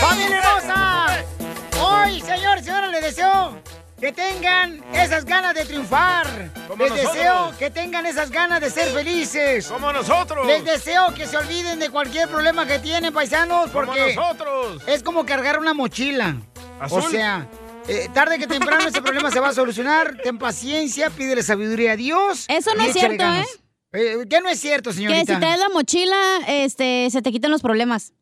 ¡Familia hermosa! Hoy, señores y señoras, les deseo que tengan esas ganas de triunfar. Como les nosotros. deseo que tengan esas ganas de ser felices. Como nosotros. Les deseo que se olviden de cualquier problema que tienen, paisanos, Como porque nosotros. es como cargar una mochila. Azul. O sea, eh, tarde que temprano ese problema se va a solucionar. Ten paciencia, pídele sabiduría a Dios. Eso no es cierto, ganas. ¿eh? ¿Qué no es cierto, Que señorita? si traes la mochila, este, se te quitan los problemas.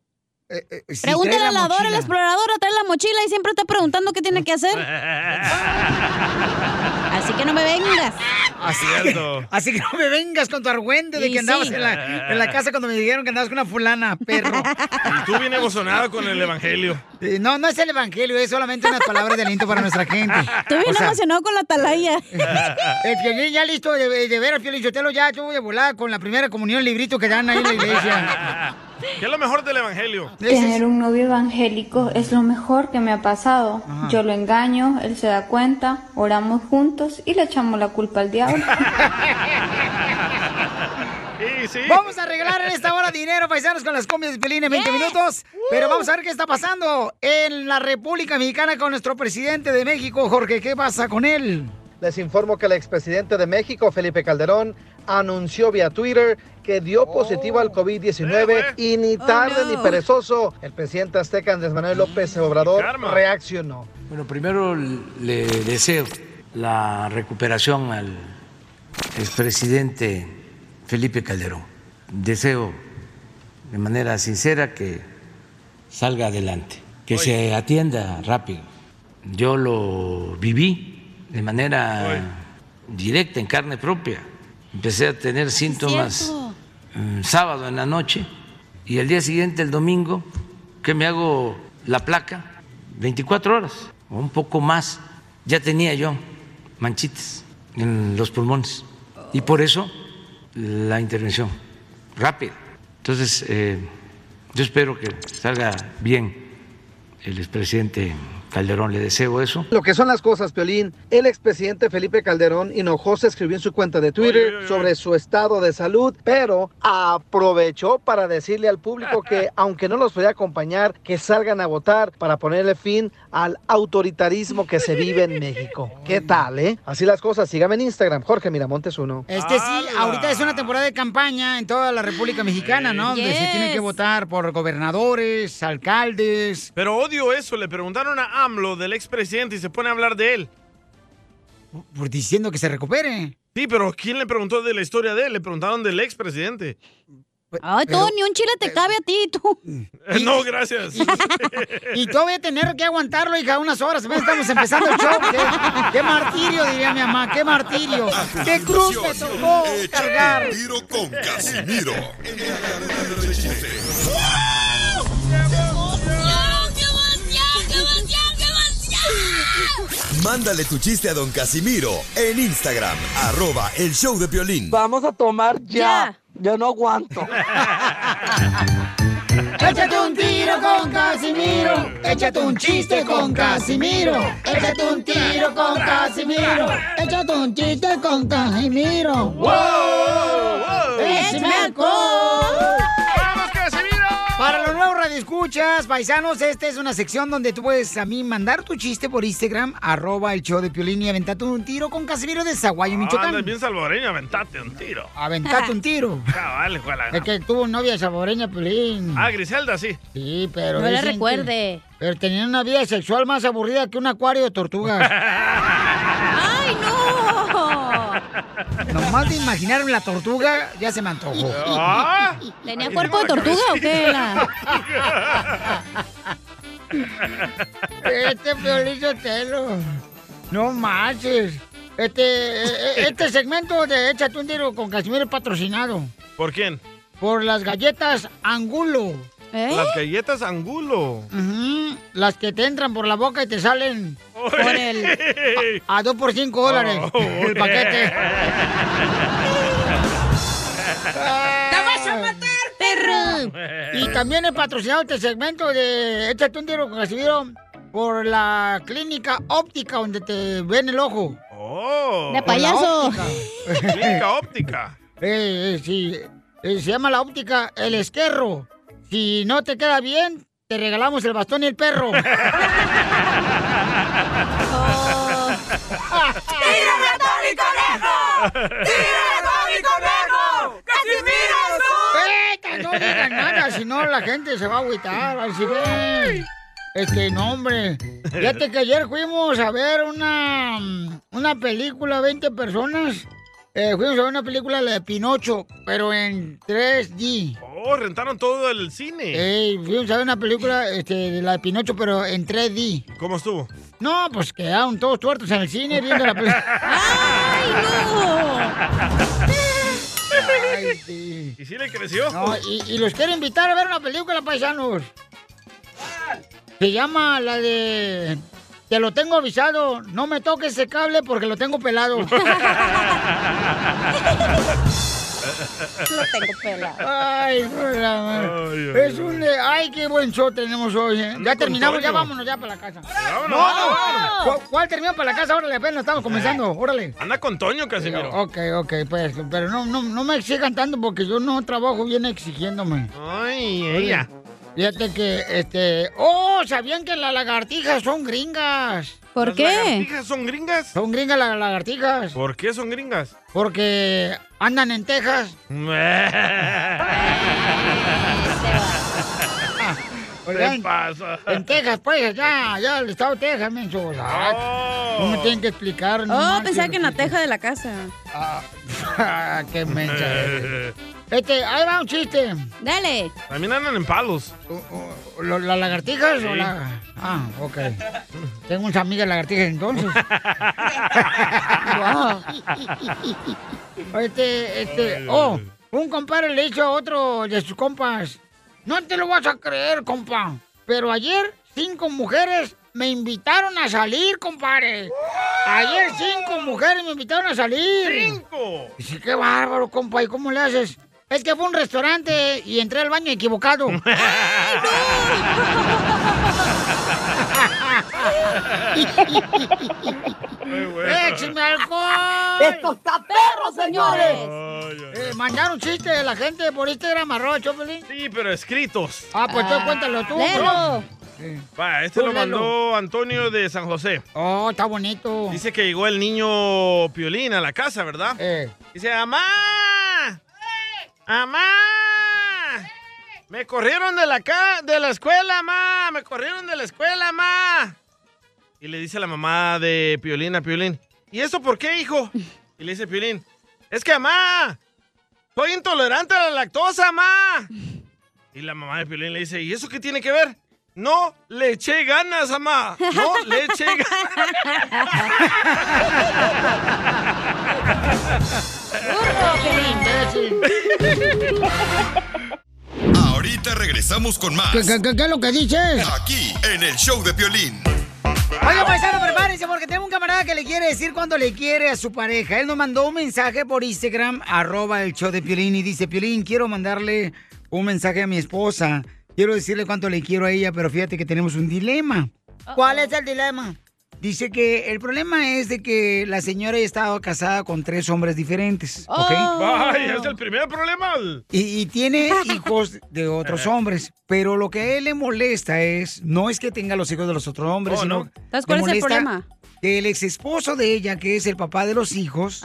Eh, si Pregúntale a la la Dora, mochila. la exploradora, trae la mochila y siempre está preguntando qué tiene que hacer. Así que no me vengas. Así, Cierto. así que no me vengas con tu argüente de Y que andabas sí. en, la, en la casa cuando me dijeron que andabas con una fulana, perro. Y tú bien emocionada con el evangelio. Eh, No, no es el evangelio, es solamente unas palabras de aliento para nuestra gente. Estoy bien O sea, emocionado con la atalaya. El Piolín ya listo de, de ver al Piolín Sotelo ya tuvo de volar con la primera comunión librito que dan ahí en la iglesia. ¿Qué es lo mejor del evangelio? Tener un novio evangélico es lo mejor que me ha pasado. Yo lo engaño, él se da cuenta, oramos juntos y le echamos la culpa al diablo. Sí, sí. Vamos a regalar en esta hora dinero, paisanos, con las comias de Pelín en 20 minutos. Pero vamos a ver qué está pasando en la República Mexicana con nuestro presidente de México, Jorge. ¿Qué pasa con él? Les informo que el expresidente de México, Felipe Calderón, anunció vía Twitter que dio positivo al COVID-19 y ni tarde no. ni perezoso, el presidente azteca Andrés Manuel López Obrador reaccionó. Bueno, primero le deseo la recuperación al expresidente Felipe Calderón. Deseo de manera sincera que salga adelante, que se atienda rápido. Yo lo viví de manera directa, en carne propia. Empecé a tener síntomas cierto. mm, sábado en la noche y el día siguiente, el domingo, que me hago la placa, 24 horas o un poco más, ya tenía yo manchitas en los pulmones. Y por eso la intervención rápida. Entonces, eh, yo espero que salga bien el expresidente Calderón, le deseo eso. Lo que son las cosas, Piolín, el expresidente Felipe Calderón Hinojosa escribió en su cuenta de Twitter Oye, oye, oye. sobre su estado de salud, pero aprovechó para decirle al público que, aunque no los podía acompañar, que salgan a votar para ponerle fin al autoritarismo que se vive en México. ¿Qué tal, eh? Así las cosas, sígame en Instagram, Jorge Miramontes uno. Es que sí, ahorita es una temporada de campaña en toda la República Mexicana, ¿no? Donde se tiene que votar por gobernadores, alcaldes. Pero odio eso. Le preguntaron a AMLO del expresidente y se pone a hablar de él. Por diciendo que se recupere. Sí, pero ¿quién le preguntó de la historia de él? Le preguntaron del expresidente. Ay, Pero- tú, ni un chile te cabe a ti, tú. Eh, no, gracias. Y tú voy a tener que aguantarlo, hija, unas horas. Estamos empezando el show. ¿Qué, qué martirio, diría mi mamá. Qué martirio. Qué cruz me tocó cargar. un tiro con Casimiro. Mándale tu chiste a don Casimiro en Instagram, arroba el show de violín. Vamos a tomar ya. Ya. Yo no aguanto. Échate un tiro con Casimiro. Échate un chiste con Casimiro. Échate un tiro con Casimiro. Échate un chiste con Casimiro. ¡Wow! ¡Échame alcohol! Para los nuevos escuchas, paisanos, esta es una sección donde tú puedes a mí mandar tu chiste por Instagram, arroba el show de Piolín y aventate un tiro con Casimiro de Zaguayo, Ah, Michoacán. andas bien salvadoreño, aventate un tiro. Aventate un tiro. Cabal, la Es que tuvo novia salvadoreña, Piolín. Ah, Griselda, sí. Sí, pero... No le que- recuerde. Pero tenía una vida sexual más aburrida que un acuario de tortugas. ¡Ay, no! Nomás de imaginarme la tortuga, ya se me antojó. Ah. ¿Tenía cuerpo de tortuga o qué era? Este Piolín Sotelo. No manches. Este, eh, este segmento de Échate un tiro con Casimiro es patrocinado ¿Por quién? por las galletas Angulo. ¿Eh? Las galletas Angulo. Las que te entran por la boca y te salen Por el... a 2 por 5 dólares Oh, el paquete. ¡Te vas a matar, perro! Y también he patrocinado este segmento de Échate un tiro con Casimiro por la clínica óptica donde te ven el ojo. Oh. De payaso. óptica. Clínica óptica. Eh, eh, sí, eh, se llama la óptica El Esquerro. Si no te queda bien, te regalamos el bastón y el perro. Oh. ¡Tírame a Tony Conejo! ¡Tírame a Tony Conejo! ¡Casimiro! No digas nada, si no la gente se va a agüitar. Así ve. Este, no, hombre. Fíjate que ayer fuimos a ver una, una película, 20 personas. Eh, fuimos a ver una película, la de Pinocho, pero en 3D. Oh, rentaron todo el cine. Ey, fuimos a ver una película, este, de la de Pinocho, pero en 3D. ¿Cómo estuvo? No, pues quedaron todos tuertos en el cine viendo la película. ¡Ay, no! Ay, sí. ¿Y sí le creció? No, y, y los quiero invitar a ver una película, paisanos. Se llama la de... Te lo tengo avisado, no me toques ese cable porque lo tengo pelado. Lo tengo pelado. Ay, por la madre. Ay, ay, Es un... de- Ay, qué buen show tenemos hoy, ¿eh? Ya terminamos, ya vámonos ya para la casa. Vámonos, No, no, vámonos. vámonos. ¿Cu- ¿Cuál terminó para la casa? Órale, apenas estamos comenzando, órale. Anda con Toño, Casimiro. Ok, ok, pues, pero no, no, no me exijan tanto porque yo no trabajo bien exigiéndome. Ay, ella. Fíjate que, este... ¡Oh! ¿Sabían que las lagartijas son gringas? ¿Por ¿Las qué? lagartijas son gringas? Son gringas las lagartijas. ¿Por qué son gringas? Porque andan en Texas. ¿Qué Oigan, pasa? en Texas, pues, ya, ya, el estado de Texas, menso. Ah, No me tienen que explicar. no Oh, pensaba que en la teja de la casa. Ah, qué mensa. Este, ahí va un chiste. Dale. También andan en palos. ¿Lo- ¿Las lagartijas o Sí. la...? Ah, ok. Tengo unas amigas lagartijas entonces. Wow. Este, este, oh, un compadre le hizo a otro de sus compas. No te lo vas a creer, compa. Pero ayer cinco mujeres me invitaron a salir, compadre. Ayer cinco mujeres me invitaron a salir. ¡Cinco! Dice, qué bárbaro, compa. ¿Y cómo le haces? Es que fue un restaurante y entré al baño equivocado. Muy bueno. ¡Écheme alcohol! ¡Esto está perro, señores! Ay, ay. Eh, mandaron chistes de la gente por Instagram, arroba Choplin. Sí, pero escritos. Ah, pues tú cuéntalo tú. Léelo. Sí. Va, este Tú lo léelo. mandó Antonio de San José. Oh, está bonito. Dice que llegó el niño Piolín a la casa, ¿verdad? Eh, Dice, ¡Amá! ¡Amá! Me corrieron de la, ca de la escuela, ma. Me corrieron de la escuela, ma. Y le dice la mamá de Piolín a Piolín, ¿y eso por qué, hijo? Y le dice Piolín, es que, mamá, soy intolerante a la lactosa, ma. Y la mamá de Piolín le dice, ¿y eso qué tiene que ver? No, le eché ganas, mamá. No, le eché imbécil. Ahorita regresamos con más. ¿Qué, qué, qué- qué es lo que dices? Aquí, en el show de Piolín. Oiga, paisano, prepárense porque tengo un camarada que le quiere decir cuando le quiere a su pareja. Él nos mandó un mensaje por Instagram, arroba el show de Piolín, y dice, Piolín, quiero mandarle un mensaje a mi esposa. Quiero decirle cuánto le quiero a ella, pero fíjate que tenemos un dilema. ¿Cuál es el dilema? Dice que el problema es de que la señora ha estado casada con tres hombres diferentes, ¿ok? Ay, es el primer problema. Y, y tiene hijos de otros hombres, pero lo que a él le molesta es, no es que tenga los hijos de los otros hombres, Oh, sino no. Entonces, ¿cuál le es el problema? Que el ex esposo de ella, que es el papá de los hijos,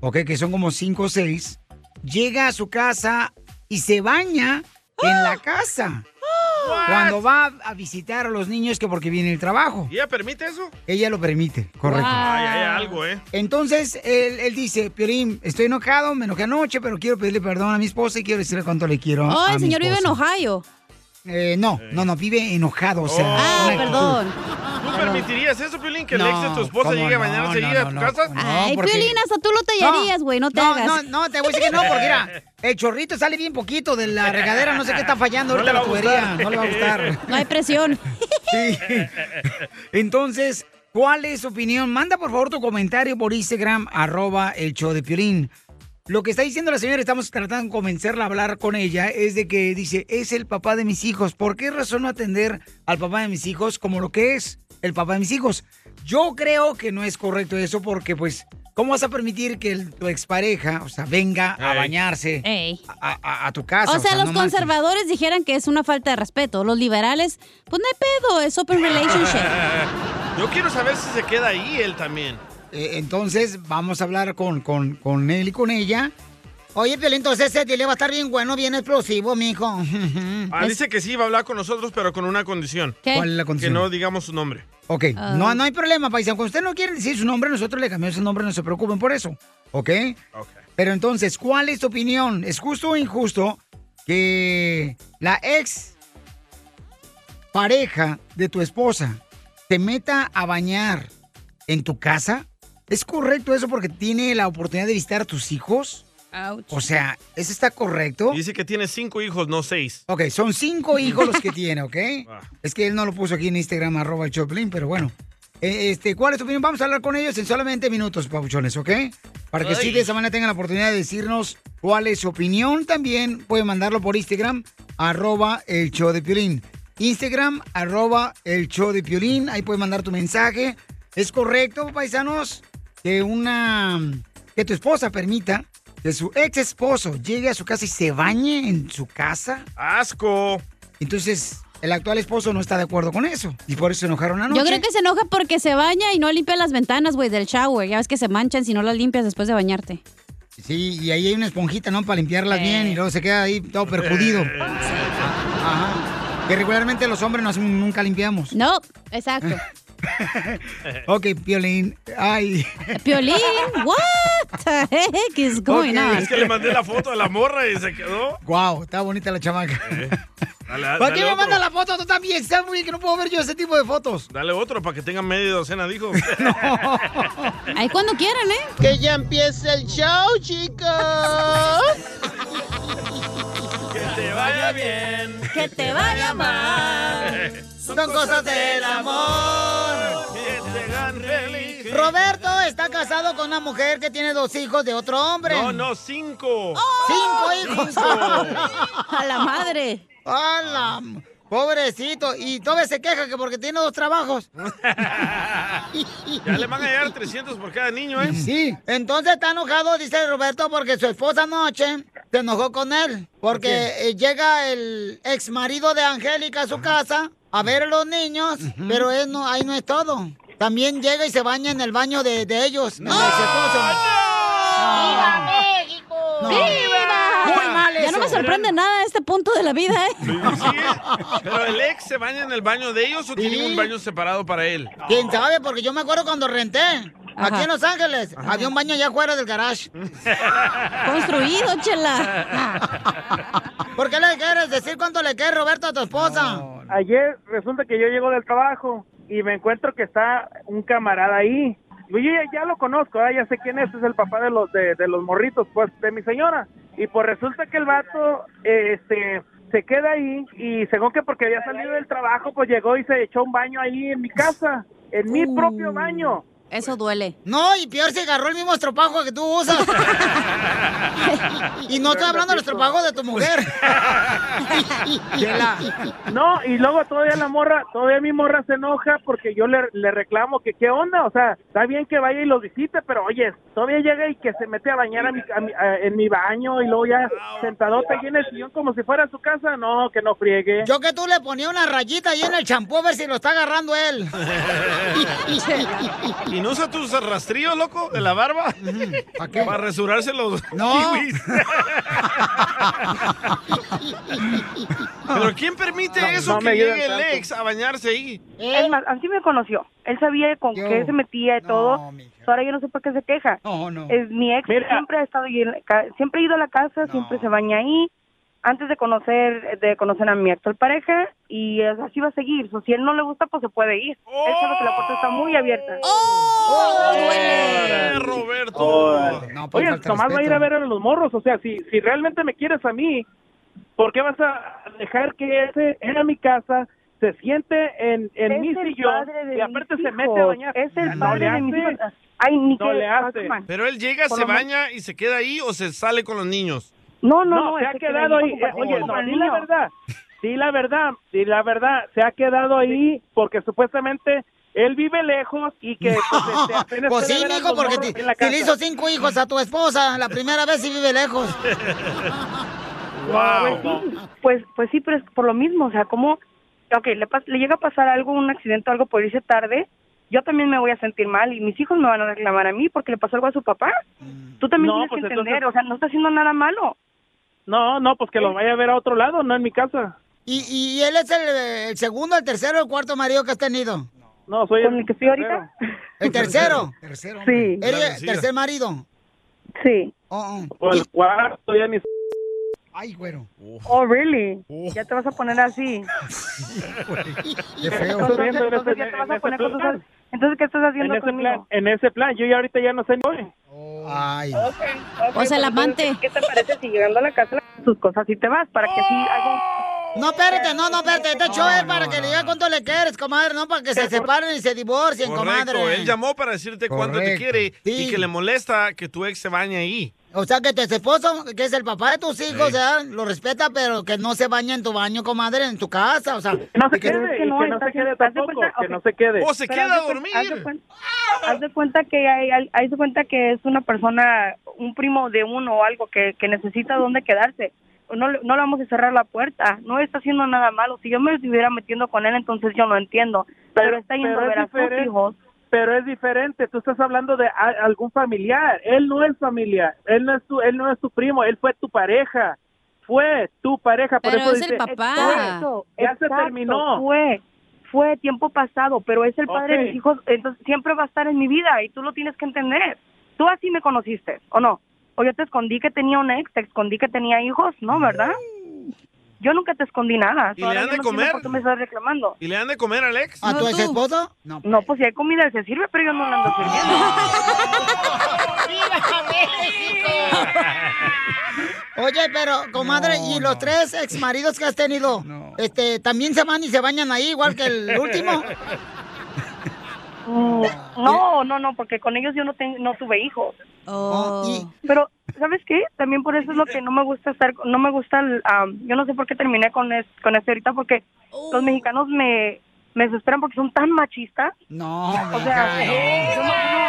ok, que son como cinco o seis, llega a su casa y se baña en la casa. Cuando va a visitar a los niños que porque viene el trabajo. ¿Y ella permite eso? Ella lo permite, correcto. Ay, hay algo, ¿eh? Entonces, él, él dice, Piorín, estoy enojado, me enojé anoche, pero quiero pedirle perdón a mi esposa y quiero decirle cuánto le quiero Oh, a el mi señor vive en esposa". Ohio. Eh, no, no, no, vive enojado, o sea. Ah, perdón. ¿Tú permitirías eso, Piolín, que el No, ex de tu esposa ¿cómo llegue a no? bañarse No, ahí a no, tu no, casa? no, Ay, porque- Piolín, hasta tú lo tallarías, güey, no, te no, hagas. No, no, te voy a decir que no, porque mira, el chorrito sale bien poquito de la regadera, no sé qué está fallando No ahorita la tubería, no le va a gustar. No hay presión. Sí. Entonces, ¿cuál es su opinión? Manda por favor tu comentario por Instagram, arroba el show de Piolín. Lo que está diciendo la señora, estamos tratando de convencerla a hablar con ella, es de que dice, es el papá de mis hijos. ¿Por qué razón no atender al papá de mis hijos como lo que es el papá de mis hijos? Yo creo que no es correcto eso porque, pues, ¿cómo vas a permitir que el- tu expareja, o sea, venga a Ey. bañarse Ey. A, a- a tu casa? o sea, los no manches. conservadores dijeran que es una falta de respeto. Los liberales, pues no hay pedo, es open relationship. Yo quiero saber si se queda ahí él también. Eh, entonces, vamos a hablar con, con, con él y con ella. Oye, Piolín, entonces ese dile va a estar bien bueno, bien explosivo, mijo. Ah, dice que sí, va a hablar con nosotros, pero con una condición. ¿Qué? ¿Cuál es la condición? Que no digamos su nombre. Ok, no, no hay problema, paisano. Cuando usted no quiere decir su nombre, nosotros le cambiamos su nombre, no se preocupen por eso. ¿Ok? Pero entonces, ¿cuál es tu opinión? ¿Es justo o injusto que la ex pareja de tu esposa te meta a bañar en tu casa? ¿Es correcto eso porque tiene la oportunidad de visitar a tus hijos? O sea, ¿eso está correcto? Dice que tiene cinco hijos, no seis. Ok, son cinco hijos los que tiene, ¿ok? Es que él no lo puso aquí en Instagram, arroba el Choplin, pero bueno. Eh, Este, ¿Cuál es tu opinión? Vamos a hablar con ellos en solamente minutos, papuchones, ¿ok? Para que Ay. sí de esa manera tengan la oportunidad de decirnos cuál es su opinión. También pueden mandarlo por Instagram, arroba el show de Piolín. Instagram, arroba el show de Piolín. Ahí pueden mandar tu mensaje. ¿Es correcto, paisanos, que una... que tu esposa permita que su ex esposo llegue a su casa y se bañe en su casa? ¡Asco! Entonces, el actual esposo no está de acuerdo con eso. Y por eso se enojaron anoche. Yo creo que se enoja porque se baña y no limpia las ventanas, güey, del shower. Ya ves que se manchan si no las limpias después de bañarte. Sí, y ahí hay una esponjita, ¿no? Para limpiarlas Eh. bien y luego se queda ahí todo perjudido. Ajá. Que regularmente los hombres no nunca limpiamos. No, exacto. ok, Piolín. Ay. Piolín, what the heck is going Ok. on? Es que le mandé la foto a la morra y se quedó. Wow, está bonita la chamaca. Dale, ¿Para dale qué me otro. manda la foto? Tú también, está muy bien que no puedo ver yo ese tipo de fotos. Dale otro para que tengan media docena, dijo. Ahí cuando quieran, ¿eh? Que ya empiece el show, chicos. que te vaya bien. Que te vaya mal. Son cosas del amor. Roberto está casado con una mujer que tiene dos hijos de otro hombre. No, no, cinco. ¡Cinco hijos! A la madre. ¡A la... Pobrecito. Y todavía se queja que porque tiene dos trabajos. Ya le van a llegar 300 por cada niño, ¿eh? Sí. Entonces está enojado, dice Roberto, porque su esposa anoche se enojó con él. Porque llega el ex marido de Angélica a su casa a ver a los niños, pero él no, ahí no es todo. También llega y se baña en el baño de, de ellos, esposo. ¡Viva México! No. ¡Viva! Muy mal Ya no me sorprende nada este punto de la vida, ¿eh? Pero el ex se baña en el baño de ellos o tiene un baño separado para él. ¿Quién sabe? Porque yo me acuerdo cuando renté. Aquí en Los Ángeles. Había un baño allá afuera del garage. Construido, chela. ¿Por qué le quieres decir cuánto le quieres, Roberto, a tu esposa? Ayer resulta que yo llego del trabajo y me encuentro que está un camarada ahí. Yo ya, ya lo conozco, ¿eh? ya sé quién es, es el papá de los de, de los morritos, pues, de mi señora. Y pues resulta que el vato, eh, este, se queda ahí y según que porque había salido del trabajo, pues llegó y se echó un baño ahí en mi casa, en mi propio baño. Eso duele. No, y peor si agarró el mismo estropajo que tú usas. y no estoy hablando del estropajo de tu mujer. No, y luego todavía la morra, todavía mi morra se enoja porque yo le, le reclamo que qué onda, o sea, está bien que vaya y lo visite, pero oye, todavía llega y que se mete a bañar a mi- a mi- a- en mi baño y luego ya sentadota ahí en el sillón como si fuera su casa, no, que no friegue. Yo que tú le ponía una rayita ahí en el champú a ver si lo está agarrando él. ¿Y no usa tus rastrillos, loco, de la barba? ¿Para qué? Para resurarse los No. kiwis. ¿Pero quién permite No, eso no que llegue el tanto. ex a bañarse ahí? Es más, así me conoció. Él sabía con qué se metía y todo. Ahora yo no sé por qué se queja. Es mi ex siempre ha estado ahí en la ca- siempre ha ido a la casa, siempre se baña ahí. Antes de conocer de conocer a mi actual pareja y así va a seguir. So, si él no le gusta, pues se puede ir. Él sabe que la puerta está muy abierta. ¡Oh, Roberto! Oye, nomás va a ir a ver a los morros, o sea, si, si realmente me quieres a mí, ¿por qué vas a dejar que ese era mi casa, se siente en, en Es mi sillón y aparte se mete a bañar? Es el No padre le de mis hace. hijos. Ay, ni No que- le hace. Pero él llega, Por se baña y se queda ahí o se sale con los niños. No, no, No, no, se ha que queda quedado ahí. para- Oye, no, di la verdad. Di la verdad, di la verdad. Se ha quedado ahí porque supuestamente él vive lejos y que pues, este, apenas Pues sí, mijo, porque la si le hizo cinco hijos a tu esposa la primera vez y vive lejos. Pues sí, pues, pues sí, pero es por lo mismo, o sea, como, ok, le, pas- le llega a pasar algo, un accidente o algo por irse tarde, yo también me voy a sentir mal y mis hijos me van a reclamar a mí porque le pasó algo a su papá. Tú también No, tienes pues que entender, entonces- o sea, no está haciendo nada malo. No, no, pues que lo vaya a ver a otro lado, no en mi casa. ¿Y, y él es el, el segundo, el tercero, el cuarto marido que has tenido? No, soy ¿Con el que estoy ahorita? ¿El tercero? Sí. ¿Eres el tercer marido? Sí. Oh, oh. O el cuarto, ya ni... Ay, güero. Oh, really? Ya te vas a poner así. Qué feo. Entonces, en entonces ese- ya te vas en a ese poner plan. cosas. Entonces, ¿qué estás En haciendo ese, conmigo? plan, en ese plan, yo ya ahorita ya no sé ni Ay. Pues el amante. ¿Qué te parece si llegando a la casa tus cosas y te vas para que así hago... No, espérate, no, no, espérate. Este show es para que le diga cuánto le quieres, comadre, no para que se separen y se divorcien, Correcto, comadre. él llamó para decirte cuánto te Correcto. quiere Sí. y que le molesta que tu ex se bañe ahí. O sea, que tu esposo, que es el papá de tus hijos, ¿verdad? lo respeta, pero que no se baña en tu baño, comadre, en tu casa, o sea. No se que- quede, que no se quede tampoco, que no se quede. O se Pero queda haz a dormir. Haz de, cuen- haz de cuenta que hay, hay- haz de cuenta que es una persona, un primo de uno o algo que, que necesita dónde quedarse. No, le- no le vamos a cerrar la puerta. No está haciendo nada malo. Si yo me estuviera metiendo con él, entonces yo lo entiendo. Pero, está yendo a pero ver es a sus hijos. Pero es diferente, tú estás hablando de a- algún familiar, él no es familiar, él no es tu, él no es tu primo, él fue tu pareja, fue tu pareja, por Pero eso es el dice, papá. Exacto, ya se terminó. Fue, fue tiempo pasado, pero es el padre de mis hijos, entonces siempre va a estar en mi vida y tú lo tienes que entender. Tú así me conociste, ¿o no? O yo te escondí que tenía un ex, te escondí que tenía hijos, ¿no? ¿Verdad? Yo nunca te escondí nada. ¿Y le yo de no comer? ¿Por qué me estás reclamando? ¿Y le han de comer al ex? ¿A tu ex esposo? No. No, pues si hay comida, se sirve, pero yo no la ando sirviendo. Oye, pero, comadre, ¿y los tres ex maridos que has tenido? Este, ¿también se van y se bañan ahí igual que el último? Mm, No, no, no, porque con ellos yo no ten- no tuve hijos. Oh. Pero, ¿sabes qué? También por eso es lo que no me gusta estar, no me gusta, el, am, yo no sé por qué terminé con, es- con este ahorita, porque los mexicanos me, me desesperan porque son tan machistas. No, O sea, mija, yo no- no.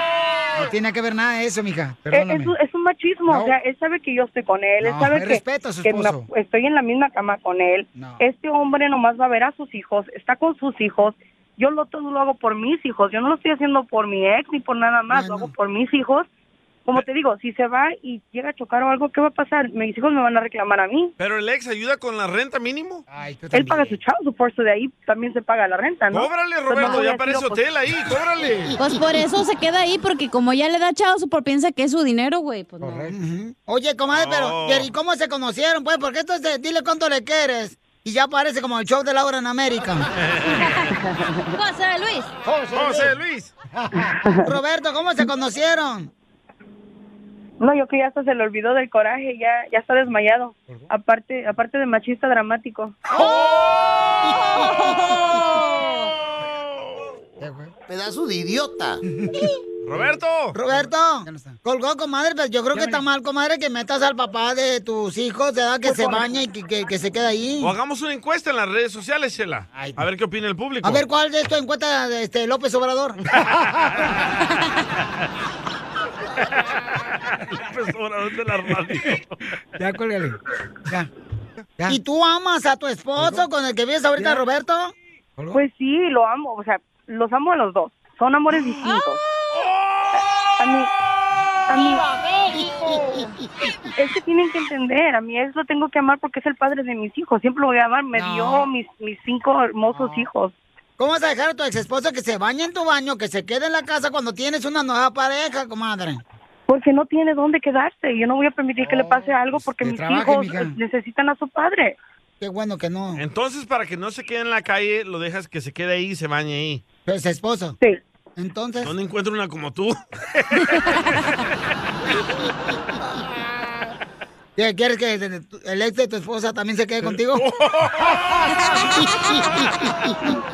No tiene que ver nada de eso, mija. Eh, Perdóname. Es, un- es un machismo, No. o sea, él sabe que yo estoy con él, él sabe que, respeta a su que estoy en la misma cama con él. Este hombre nomás va a ver a sus hijos, está con sus hijos. Yo lo todo lo hago por mis hijos, yo no lo estoy haciendo por mi ex ni por nada más, lo hago por mis hijos. Como te digo, si se va y llega a chocar o algo, ¿qué va a pasar? Mis hijos me van a reclamar a mí. ¿Pero el ex ayuda con la renta mínimo? Él paga su child support, so de ahí también se paga la renta, ¿no? Cóbrale, Pues no Roberto, a ya parece hotel ahí, cóbrale. Pues por eso se queda ahí, porque como ya le da chao, por piensa que es su dinero, güey. Pues no. Oye, comadre, pero, No. ¿y cómo se conocieron? Pues, porque esto es de, dile cuánto le quieres. Y ya parece como el show de Laura en América. José Luis. José Luis. Roberto, ¿cómo se conocieron? No, yo que ya hasta se le olvidó del coraje, ya ya está desmayado. Aparte aparte de machista dramático. Pedazo de idiota. Roberto. Roberto. Colgó, comadre, pero yo creo que está mal, comadre, que metas al papá de tus hijos, de edad que se baña y que, que- que se quede ahí. O hagamos una encuesta en las redes sociales, Chela. A ver qué opina el público. A ver, ¿cuál de esto encuentra de este López Obrador? López Obrador de la radio. ya, cuélgale. Ya. ¿Y tú amas a tu esposo con el que vives ahorita, Roberto? Pues sí, lo amo, o sea, los amo a los dos. Son amores distintos. A mí, a mí, es que tienen que entender, a mi ex lo tengo que amar porque es el padre de mis hijos. Siempre lo voy a amar, me No. dio mis, mis cinco hermosos hijos. ¿Cómo vas a dejar a tu ex esposo que se bañe en tu baño, que se quede en la casa cuando tienes una nueva pareja, comadre? Porque no tiene dónde quedarse. Yo no voy a permitir que le pase algo porque que mis trabaje, hijos mija. necesitan a su padre. Qué bueno que no. Entonces, para que no se quede en la calle, lo dejas que se quede ahí y se bañe ahí. Pues esposo. Sí. Entonces. ¿Dónde encuentro una como tú? ¿Qué, ¿Quieres que el ex de tu esposa también se quede contigo?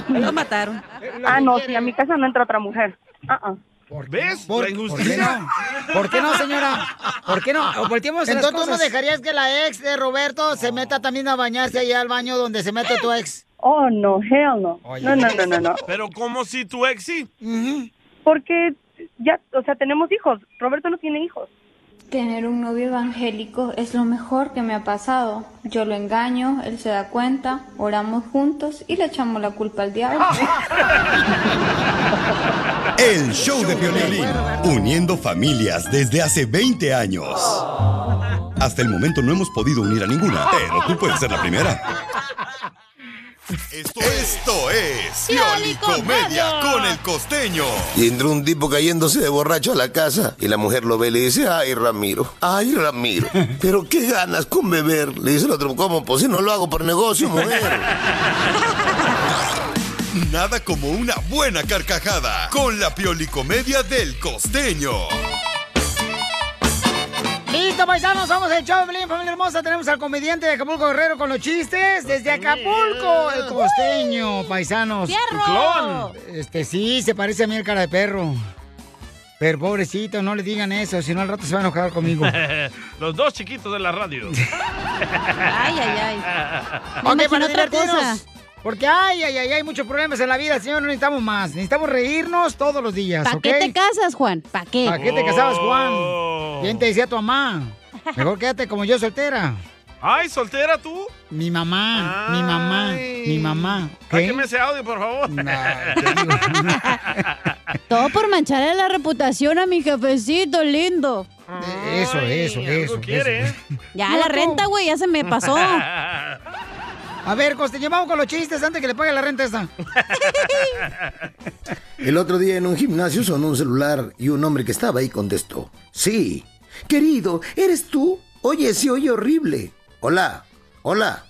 Lo mataron. Ah, no, sí, a mi casa no entra otra mujer. Ah, ah. ¿Ves? ¿Por, La ¿por qué no? ¿Por qué no, señora? ¿Por qué no? Volteemos las Entonces tú no cosas. dejarías que la ex de Roberto se meta también a bañarse allá al baño donde se mete tu ex. Oh, no, hell no. No, no, no, no, no. Pero como si tu ex sí. Porque ya, o sea, tenemos hijos. Roberto no tiene hijos. Tener un novio evangélico es lo mejor que me ha pasado. Yo lo engaño, él se da cuenta, oramos juntos y le echamos la culpa al diablo. El show de Piolín, uniendo familias desde hace 20 años. Hasta el momento no hemos podido unir a ninguna, pero tú puedes ser la primera. Esto, esto es Pioli Comedia con el costeño. Y entró un tipo cayéndose de borracho a la casa y la mujer lo ve y le dice, ay Ramiro, ay Ramiro, pero qué ganas con beber. Le dice el otro, ¿cómo? Pues si no lo hago por negocio, mujer. Nada como una buena carcajada con la Pioli Comedia del costeño. Listo, paisanos, somos el show familia hermosa. Tenemos al comediante de Acapulco Guerrero con los chistes. Desde Acapulco, el costeño, paisanos. Clon. Este, sí, se parece a mí el cara de perro. Pero pobrecito, no le digan eso, si no al rato se va a enojar conmigo. Los dos chiquitos de la radio. Ay, ay, ay. Ok, para divertirnos. Porque ay, ay, ay, hay muchos problemas en la vida, señor. No necesitamos más. Necesitamos reírnos todos los días, ¿Para qué te casas, Juan? ¿Para qué? ¿Para qué te casabas, Oh. Juan? ¿Quién te decía tu mamá? Mejor quédate como yo soltera. Ay, ¿soltera tú? Mi mamá, mi mamá, mi mamá. Sáqueme ese audio, por favor. Todo por mancharle la reputación a mi jefecito lindo. Eso, eso, eso. quiere, eso. Ya la renta, güey, ya se me pasó. A ver, Costeño, vamos con los chistes antes que le pague la renta esta. El otro día en un gimnasio sonó un celular y un hombre que estaba ahí contestó, sí, querido, ¿eres tú? Oye, sí, oye horrible. Hola, hola,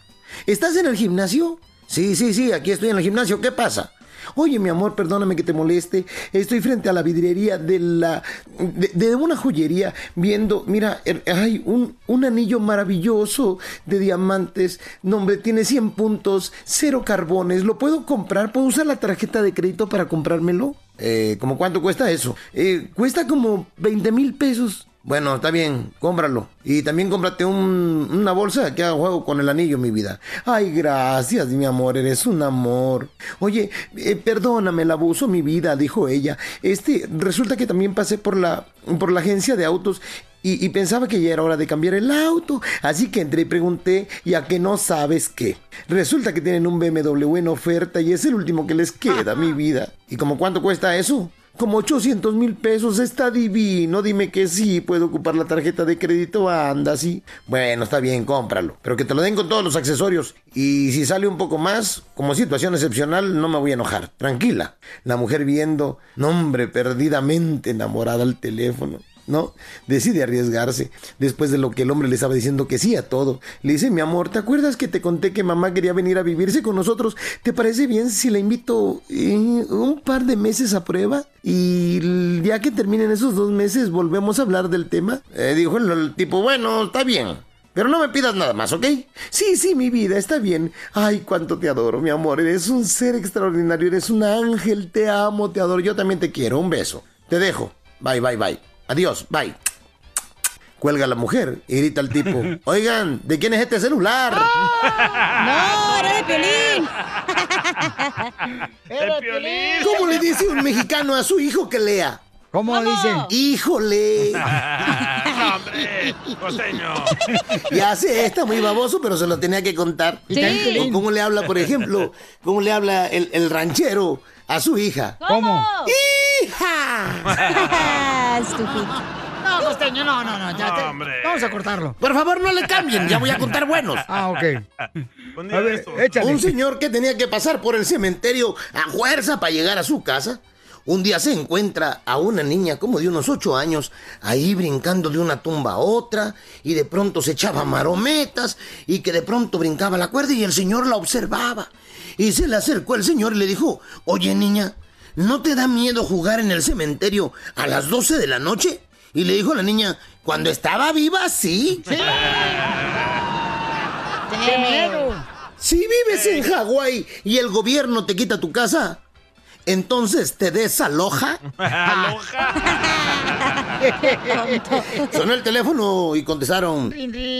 ¿estás en el gimnasio? Sí, sí, sí, aquí estoy en el gimnasio, ¿qué pasa? Oye, mi amor, perdóname que te moleste. Estoy frente a la vidriería de la. de, de una joyería viendo. Mira, er- hay un, un anillo maravilloso de diamantes. No, hombre, tiene 100 puntos, cero carbones. ¿Lo puedo comprar? ¿Puedo usar la tarjeta de crédito para comprármelo? Eh, ¿Cómo cuánto cuesta eso? Eh, cuesta como 20 mil pesos. Bueno, está bien, cómpralo. Y también cómprate un- una bolsa que haga juego con el anillo, mi vida. Ay, gracias, mi amor, eres un amor. Oye, eh, perdóname el abuso, mi vida, dijo ella. Este, resulta que también pasé por la, por la agencia de autos y, y pensaba que ya era hora de cambiar el auto. Así que entré y pregunté, y a que no sabes qué. Resulta que tienen un BMW en oferta y es el último que les queda, mi vida. ¿Y como cuánto cuesta eso? Como 800 mil pesos, está divino. Dime que sí, puedo ocupar la tarjeta de crédito. Anda, sí. Bueno, está bien, cómpralo. Pero que te lo den con todos los accesorios. Y si sale un poco más, como situación excepcional, no me voy a enojar. Tranquila. La mujer viendo, no hombre, perdidamente enamorada al teléfono. ¿No? Decide arriesgarse después de lo que el hombre le estaba diciendo que sí a todo. Le dice, mi amor, ¿te acuerdas que te conté que mamá quería venir a vivirse con nosotros? ¿Te parece bien si la invito eh, un par de meses a prueba? Y ya que terminen esos dos meses volvemos a hablar del tema. Eh, dijo el, el tipo, bueno, está bien. Pero no me pidas nada más, ¿ok? Sí, sí, mi vida, está bien. Ay, cuánto te adoro, mi amor. Eres un ser extraordinario, eres un ángel. Te amo, te adoro. Yo también te quiero. Un beso. Te dejo. Bye, bye, bye. Adiós, bye. Cuelga la mujer y grita al tipo. Oigan, ¿de quién es este celular? ¡No, era de Piolín! ¡De Piolín! ¿Cómo le dice un mexicano a su hijo que lea? ¿Cómo, dice? ¡Híjole! No, ¡Hombre! ¡Costeño! Ya sé, está muy baboso, pero se lo tenía que contar. Sí. ¿Cómo le habla, por ejemplo, cómo le habla el, el ranchero a su hija? ¿Cómo? ¡Hija! Estúpido. No, costeño, no, no, no. Ya te-. Vamos a cortarlo. Por favor, no le cambien, ya voy a contar buenos. Ah, ok. Un A ver. Un señor que tenía que pasar por el cementerio a fuerza para llegar a su casa. Un día se encuentra a una niña como de unos ocho años ahí brincando de una tumba a otra y de pronto se echaba marometas y que de pronto brincaba la cuerda y el señor la observaba. Y se le acercó el señor y le dijo, oye niña, ¿no te da miedo jugar en el cementerio a las 12 de la noche? Y le dijo la niña, cuando estaba viva, sí. ¡Qué miedo! Si vives en Hawái y el gobierno te quita tu casa, entonces te desaloja. ¡Aloja! Sonó el teléfono y contestaron.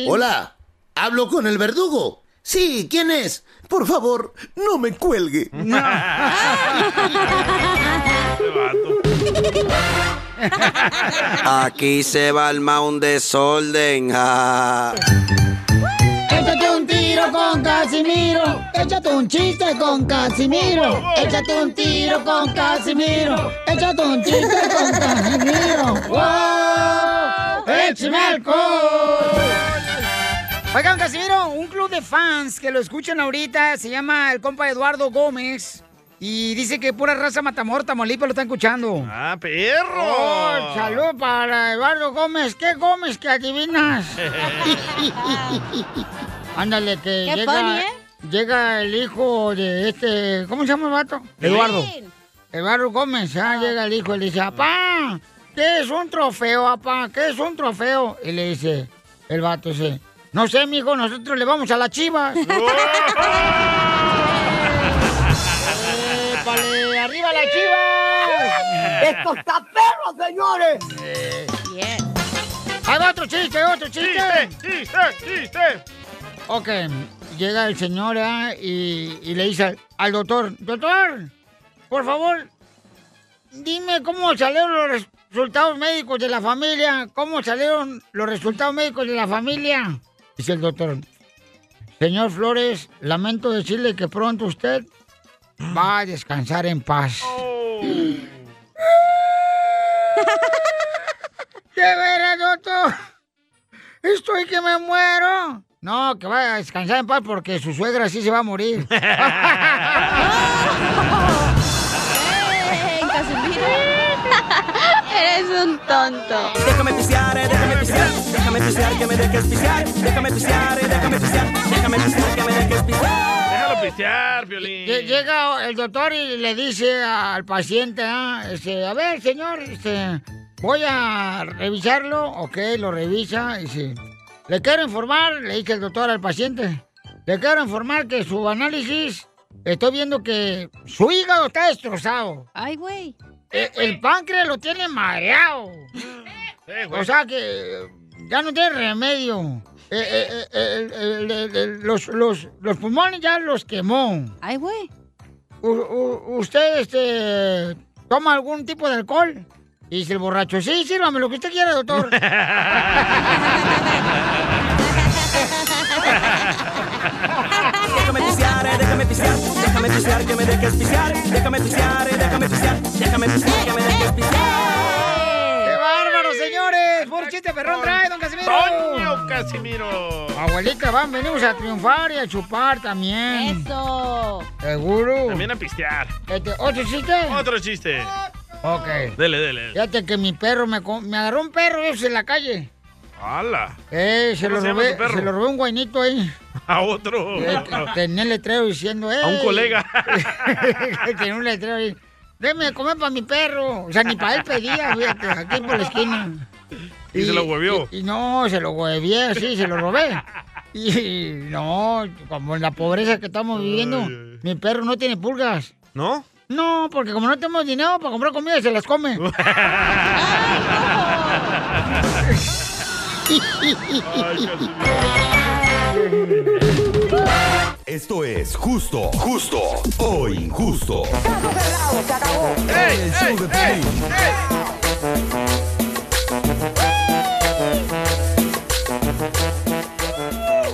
Hola, hablo con el verdugo. Sí, ¿quién es? Por favor, no me cuelgue. Aquí se va armar un desorden. ja. Échate un tiro con Casimiro. Échate un chiste con Casimiro. Échate un tiro con Casimiro. Échate un chiste con Casimiro. ¡Wow! ¡Échame alcohol! Oigan, Casimiro, un club de fans que lo escuchan ahorita se llama el compa Eduardo Gómez. Y dice que pura raza Matamor, Tamaulipas lo están escuchando. ¡Ah, perro! Oh, salud para Eduardo Gómez. ¿Qué Gómez que adivinas? Ándale, que Qué llega, funny, ¿eh? llega el hijo de este... ¿Cómo se llama el vato? Eduardo. Eduardo Gómez, ah, llega el hijo y le dice, apá, ¿qué es un trofeo, apá? ¿Qué es un trofeo? Y le dice, el vato dice, no sé, mijo, nosotros le vamos a las chivas. ¡Épale! ¡Arriba las chivas! ¡Esto está perro, señores! Bien. ¡Ahí va otro chiste, otro chiste! ¡Chiste, chiste, chiste! Ok, llega el señor ¿ah? y, y le dice al, al doctor, doctor, por favor, dime cómo salieron los resultados médicos de la familia, cómo salieron los resultados médicos de la familia. Dice el doctor, señor Flores, lamento decirle que pronto usted va a descansar en paz. ¿De veras, doctor? Estoy que me muero. No, que vaya a descansar en paz porque su suegra sí se va a morir. Eres un tonto. Déjame pisear, eh, déjame pisear, déjame pisear, que me dejes pisear, déjame pisear, eh, déjame pisear, déjame pisear, que me dejes pisear. Déjalo pistear, Violín. Lle- Llega el doctor y le dice al paciente, este, a ver, señor, este, voy a revisarlo. Ok, lo revisa y dice, le quiero informar, le dice el doctor al paciente, le quiero informar que su análisis, estoy viendo que su hígado está destrozado. Ay, güey. E- El, páncreas lo tiene mareado. O sea que ya no tiene remedio. Eh, eh, eh, el- el- el- el- los, los, los pulmones ya los quemó. Ay, güey. ¿Usted este, toma algún tipo de alcohol? Y dice el borracho, sí, sírvame lo que usted quiera, doctor. Déjame pisear, eh, déjame pisear, pisear, que me dejes pisear, déjame pisear, eh, déjame pisear, déjame pisear, que me dejes pisear. ¡Qué bárbaro, señores! ¡Por chiste perrón trae, don Casimiro! ¡Toño Casimiro! Abuelita, van, venimos a triunfar y a chupar también. ¡Eso! ¿Seguro? También a pistear. Este, ¿Otro chiste? Otro chiste. Ok. Dele, dele. Fíjate que mi perro me, me agarró un perro en la calle. ¡Hala! Eh, se ¿Cómo lo, robé, se lo robé un guainito ahí. A otro. Eh, tenía el letrero diciendo, eh. A un colega. tenía un letrero ahí. Déme de comer para mi perro. O sea, ni para él pedía, fíjate, aquí por la esquina. Y se lo huevió. Y, y no, se lo huevié, sí, se lo robé. Y no, como en la pobreza que estamos viviendo, mi perro no tiene pulgas. ¿No? No, porque como no tenemos dinero para comprar comida, se las come. Esto es justo, justo o injusto. ¡Ey, El show de Piolín.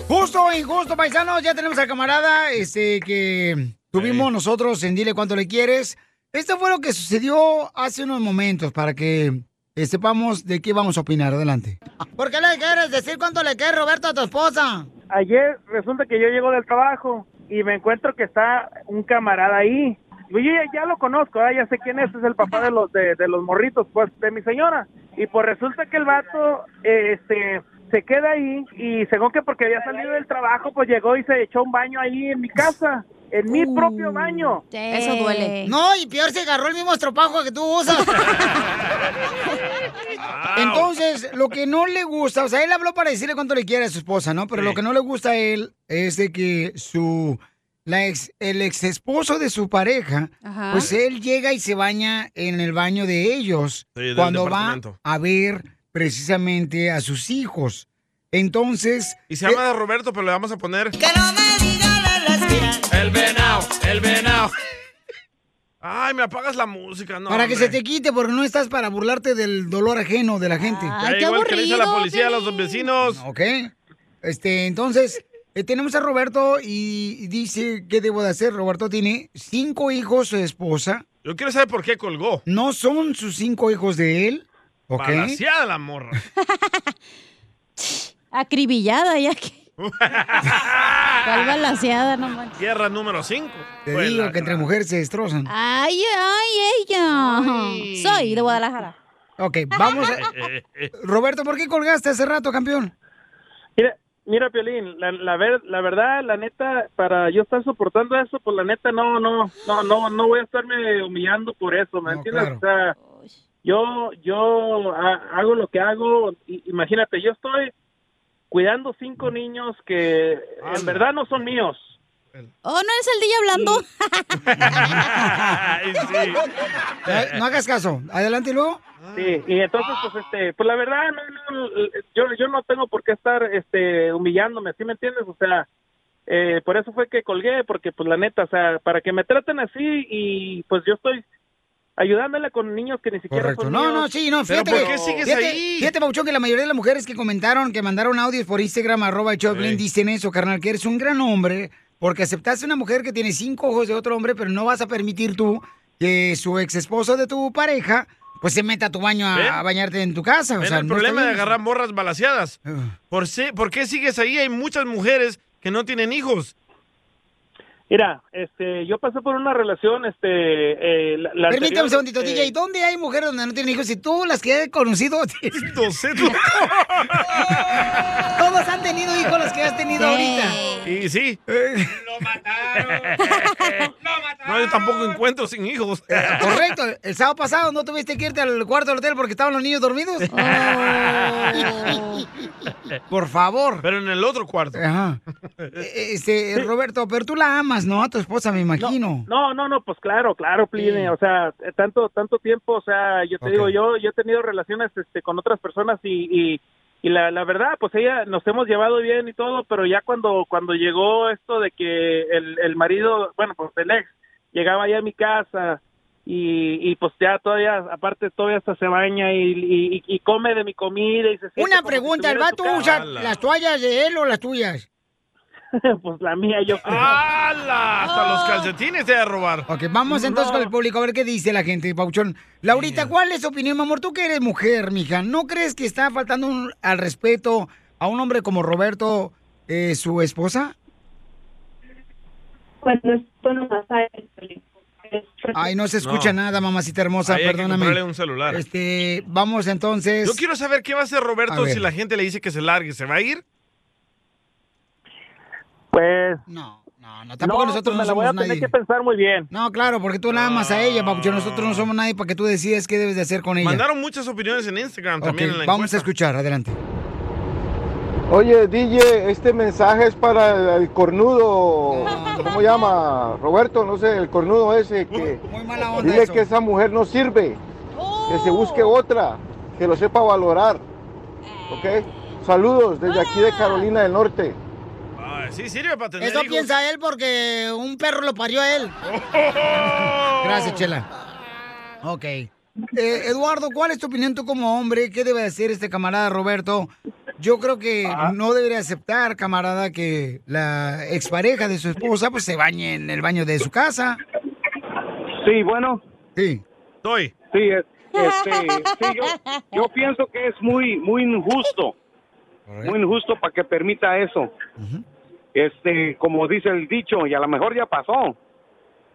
Justo o injusto, paisanos, ya tenemos al camarada este, que tuvimos nosotros en Dile Cuánto Le Quieres. Esto fue lo que sucedió hace unos momentos para que sepamos de qué vamos a opinar. Adelante. ¿Por qué le quieres decir cuánto le quieres, Roberto, a tu esposa? Ayer resulta que yo llego del trabajo y me encuentro que está un camarada ahí. Yo ya, ya lo conozco, ¿ah? ya sé quién es, es el papá de los de, de los morritos, pues, de mi señora. Y pues resulta que el vato, eh, este, se queda ahí y según que porque había salido del trabajo, pues llegó y se echó un baño ahí en mi casa, en mi propio baño. Eso duele. No, y peor se agarró el mismo estropajo que tú usas. Entonces, lo que no le gusta, o sea, él habló para decirle cuánto le quiere a su esposa, ¿no? Pero lo que no le gusta a él es de que su la ex, el ex esposo de su pareja, Ajá. pues él llega y se baña en el baño de ellos Sí, cuando va a ver precisamente a sus hijos. Entonces, Y se llama Roberto, pero le vamos a poner. ¡Que no me El venado, el venado. Ay, me apagas la música, no. para que se te quite, porque no estás para burlarte del dolor ajeno de la gente. Ya igual que le dice a la policía a los vecinos. Ok. Este, entonces, eh, tenemos a Roberto y y dice, ¿qué debo de hacer? Roberto tiene cinco hijos, su esposa. Yo quiero saber por qué colgó. No son sus cinco hijos de él. ¿Ok? Balaseada la morra. Acribillada ya que. ¿Cuál balaseada, no manches? Tierra número 5. Te digo que entre mujeres se destrozan. Ay, ay, ella. Soy de Guadalajara. Ok, vamos a... Roberto, ¿por qué colgaste hace rato, campeón? Mira, mira, Piolín, la, la, ver- la verdad, la neta, para yo estar soportando eso, pues la neta no, no, no, no, no voy a estarme humillando por eso, ¿me entiendes? O sea, yo, yo ha- hago lo que hago, imagínate, yo estoy cuidando cinco niños que en verdad no son míos. Oh, ¿no eres el DJ hablando? Eh, No hagas caso. Adelante y luego. Sí, y entonces, pues, este, pues la verdad, no, no, yo, yo no tengo por qué estar, este, humillándome, ¿sí me entiendes? O sea, eh, por eso fue que colgué, porque, pues, la neta, o sea, para que me traten así y, pues, yo estoy ayudándole con niños que ni siquiera Correcto. son No, no, sí, no, fíjate. que- fíjate, Fíjate, Pauchón, que la mayoría de las mujeres que comentaron, que mandaron audios por Instagram, arroba Choplin, dicen eso, carnal, que eres un gran hombre, porque aceptaste una mujer que tiene cinco ojos de otro hombre, pero no vas a permitir tú que su ex esposo de tu pareja, pues se meta a tu baño a, a bañarte en tu casa. O sea, el no problema de agarrar morras balaseadas. ¿Por, si- ¿Por qué sigues ahí? Hay muchas mujeres que no tienen hijos. Mira, este, yo pasé por una relación, este, eh, la, la Permítame un segundito, este, DJ. ¿Dónde hay mujeres donde no tienen hijos? Y tú las que he conocido. Todos han tenido hijos los que has tenido ahorita. Y sí. No, yo tampoco encuentro sin hijos. Correcto. El sábado pasado no tuviste que irte al cuarto del hotel porque estaban los niños dormidos. Por favor. Pero en el otro cuarto. Ajá. Eh, Este, Roberto, pero tú la amas, ¿no? A tu esposa, me imagino. No, no, no, pues claro, claro, Pline, o sea, eh, tanto tanto tiempo, o sea, yo te digo, yo yo he tenido relaciones este con otras personas y y, y la, la verdad, pues ella nos hemos llevado bien y todo, pero ya cuando cuando llegó esto de que el, el marido, bueno, pues el ex llegaba ya a mi casa y, y pues ya todavía, aparte todavía hasta se baña y, y, y come de mi comida y se Una como si pregunta, ¿el vato usa las toallas de él o las tuyas? pues la mía, yo creo. ¡Hala! Hasta los calcetines te va a robar. Ok, vamos entonces con el público a ver qué dice la gente, Pauchón. Laurita, ¿cuál es tu opinión, mi amor? Tú que eres mujer, mija, ¿no crees que está faltando un- al respeto a un hombre como Roberto, eh, su esposa? Bueno, esto no pasa. Ay, no se escucha No. nada, mamacita hermosa, Ahí hay que perdóname. comprarle un celular. Este, vamos entonces. Yo quiero saber qué va a hacer Roberto si la gente le dice que se largue. ¿Se va a ir? Pues. No, No, tampoco No, nosotros pues no la voy a somos tener nadie. que pensar muy bien. No, claro, porque tú la amas a ella, papuchón. Nosotros no somos nadie para que tú decidas qué debes de hacer con ella. Mandaron muchas opiniones en Instagram también en la vamos encuesta. a escuchar, adelante. Oye, DJ, este mensaje es para el cornudo. ¿Cómo llama? Roberto, no sé, el cornudo ese que. onda Dile eso. que esa mujer no sirve. Que se busque otra. Que lo sepa valorar. ¿Ok? Saludos desde aquí de Carolina del Norte. Ay, sí, sirve para tener Eso hijos. piensa él porque un perro lo parió a él. Gracias, Chela. Ok. Eh, Eduardo, ¿cuál es tu opinión tú como hombre? ¿Qué debe hacer este camarada Roberto? Yo creo que no debería aceptar, camarada, que la expareja de su esposa pues se bañe en el baño de su casa. Sí, bueno. Sí. Estoy. Sí, es- este, sí, yo, yo pienso que es muy, muy injusto. Muy injusto para que permita eso. Este, como dice el dicho, y a lo mejor ya pasó.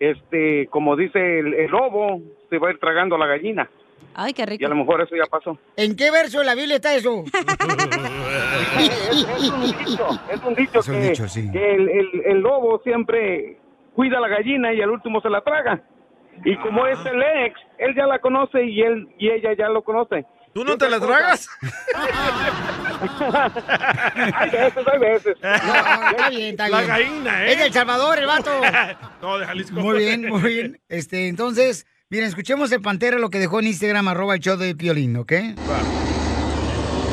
Este, como dice el, el lobo, se va a ir tragando la gallina. Ay, qué rico. Y a lo mejor eso ya pasó. ¿En qué verso de la Biblia está eso? es, es un dicho, es un dicho Es un que, dicho, sí. que el, el- el lobo siempre cuida a la gallina y al último se la traga. Y como es el ex, él ya la conoce y él y ella ya lo conoce. ¿Tú no te la tragas? hay veces, hay veces. No, está bien, está La bien. gallina, ¿eh? Es de El Salvador, el vato. no, de Jalisco. Muy bien, muy bien. Este, entonces, miren, escuchemos el Pantera lo que dejó en Instagram, arroba el show de Piolín, ¿ok?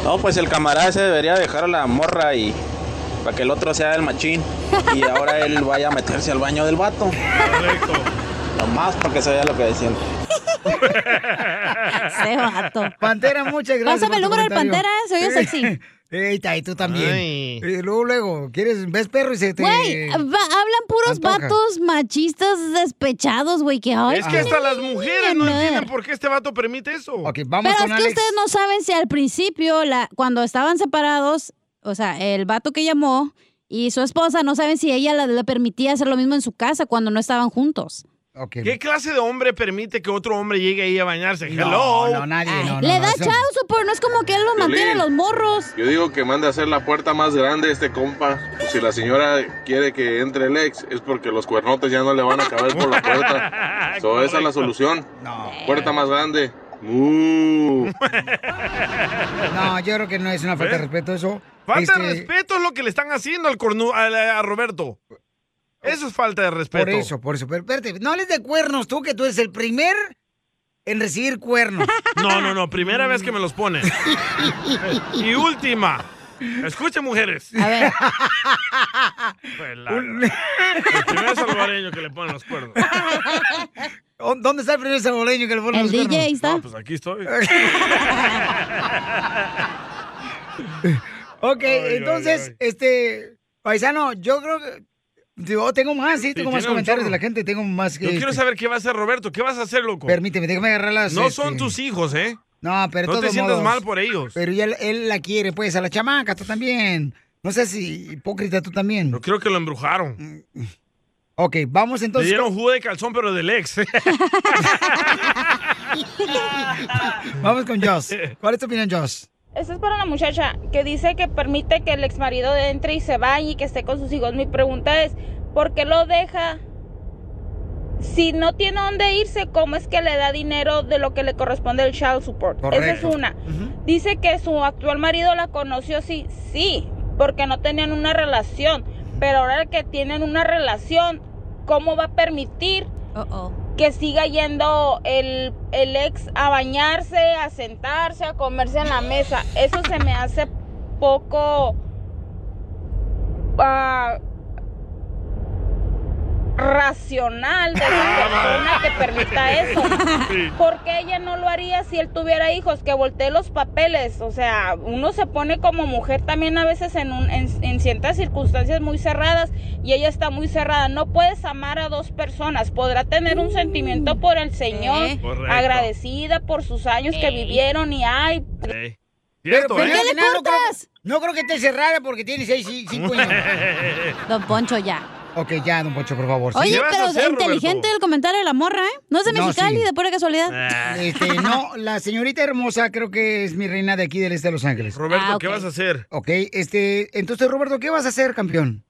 No, pues el camarada se debería dejar a la morra y para que el otro sea el machín y ahora él vaya a meterse al baño del vato. Correcto. Nomás porque sabía lo que decían. Ese vato. Pantera, muchas gracias. Pásame el número del. Pantera, se oye sexy. Está, y tú también. Ay. Eh, luego, luego, ¿quieres, ves perro y se te... Güey, hablan puros antoja. vatos machistas despechados, güey, que ay, Es que hasta las mujeres no entienden por qué este vato permite eso. Ok, Pero es que ustedes no saben si al principio, la, cuando estaban separados, o sea, el vato que llamó y su esposa, no saben si ella la- le permitía hacer lo mismo en su casa cuando no estaban juntos. ¿Qué clase de hombre permite que otro hombre llegue ahí a bañarse? No, Hello. no, nadie, no, Le da chauzo, pero no es como que él los mantiene los morros. Yo digo que manda a hacer la puerta más grande este compa. Si la señora quiere que entre el ex, es porque los cuernotes ya no le van a caber por la puerta. So, esa es la solución. Puerta más grande. Uh. No, yo creo que no es una falta de respeto eso. Falta de Este, respeto es lo que le están haciendo al cornu a, a Roberto. Eso es falta de respeto. Por eso, por eso. Pero espérate, no hables de cuernos tú, que tú eres el primer en recibir cuernos. No, no, no. Primera vez que me los ponen. y última. Escuchen, mujeres. A ver. El primer salvadoreño que le ponen los cuernos. ¿Dónde está el primer salvadoreño que le pone El los cuernos? DJ está. No, pues aquí estoy. Ok, Ay, entonces, ay, este, paisano, yo creo que. Digo, tengo más, sí, tengo más comentarios de la gente, tengo más que. Yo quiero este, saber qué va a hacer Roberto. ¿Qué vas a hacer, loco? Permíteme, déjame agarrar las. No este, son tus hijos, ¿eh? No, pero No de te sientas modos, mal por ellos. Pero ya él, él la quiere, pues, a la chamaca, tú también. No sé si hipócrita tú también. Yo creo que lo embrujaron. Ok, vamos Le entonces. dieron jugo de calzón, pero del ex. Vamos con Joss. ¿Cuál es tu opinión, Joss? Esto es para la muchacha que dice que permite que el ex marido entre y se bañe y que esté con sus hijos. Mi pregunta es, ¿por qué lo deja? Si no tiene dónde irse, ¿cómo es que le da dinero de lo que le corresponde el child support? Esa es una. Dice que su actual marido la conoció, sí, sí, porque no tenían una relación. Pero ahora que tienen una relación, ¿cómo va a permitir que siga yendo el, el ex a bañarse, a sentarse, a comerse en la mesa? Eso se me hace poco ah, racional de esa persona que permita eso. ¿Por qué ella no lo haría si él tuviera hijos? Que voltee los papeles. O sea, uno se pone como mujer también a veces en, un- en, en ciertas circunstancias muy cerradas y ella está muy cerrada. No puedes amar a dos personas. Podrá tener un sentimiento por el Señor, agradecida por sus años que vivieron y ay, Ey. Pero, Cierto, pero ¿eh? al final no creo, no creo que esté cerrada porque tiene seis, y cinco años. Don Poncho, ya. Ok, ya, don Poncho, por favor. Oye, ¿sí? pero inteligente el comentario de la morra, ¿eh? No es de No, Mexicali, sí. de pura casualidad. Este, no, la señorita hermosa creo que es mi reina de aquí del este de Los Ángeles. Roberto, Ah, ¿qué vas a hacer? Ok, este, entonces, Roberto, ¿qué vas a hacer, campeón?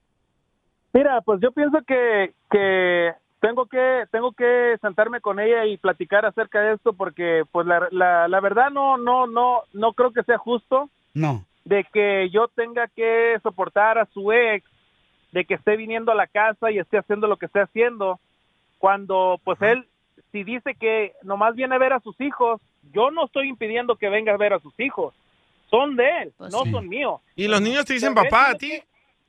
Mira, pues yo pienso que, que tengo que tengo que sentarme con ella y platicar acerca de esto porque pues la, la, la verdad no no no no creo que sea justo No. de que yo tenga que soportar a su ex de que esté viniendo a la casa y esté haciendo lo que esté haciendo cuando pues él si dice que nomás viene a ver a sus hijos yo no estoy impidiendo que venga a ver a sus hijos son de él no son míos ¿Y los niños te dicen Pero papá a ti?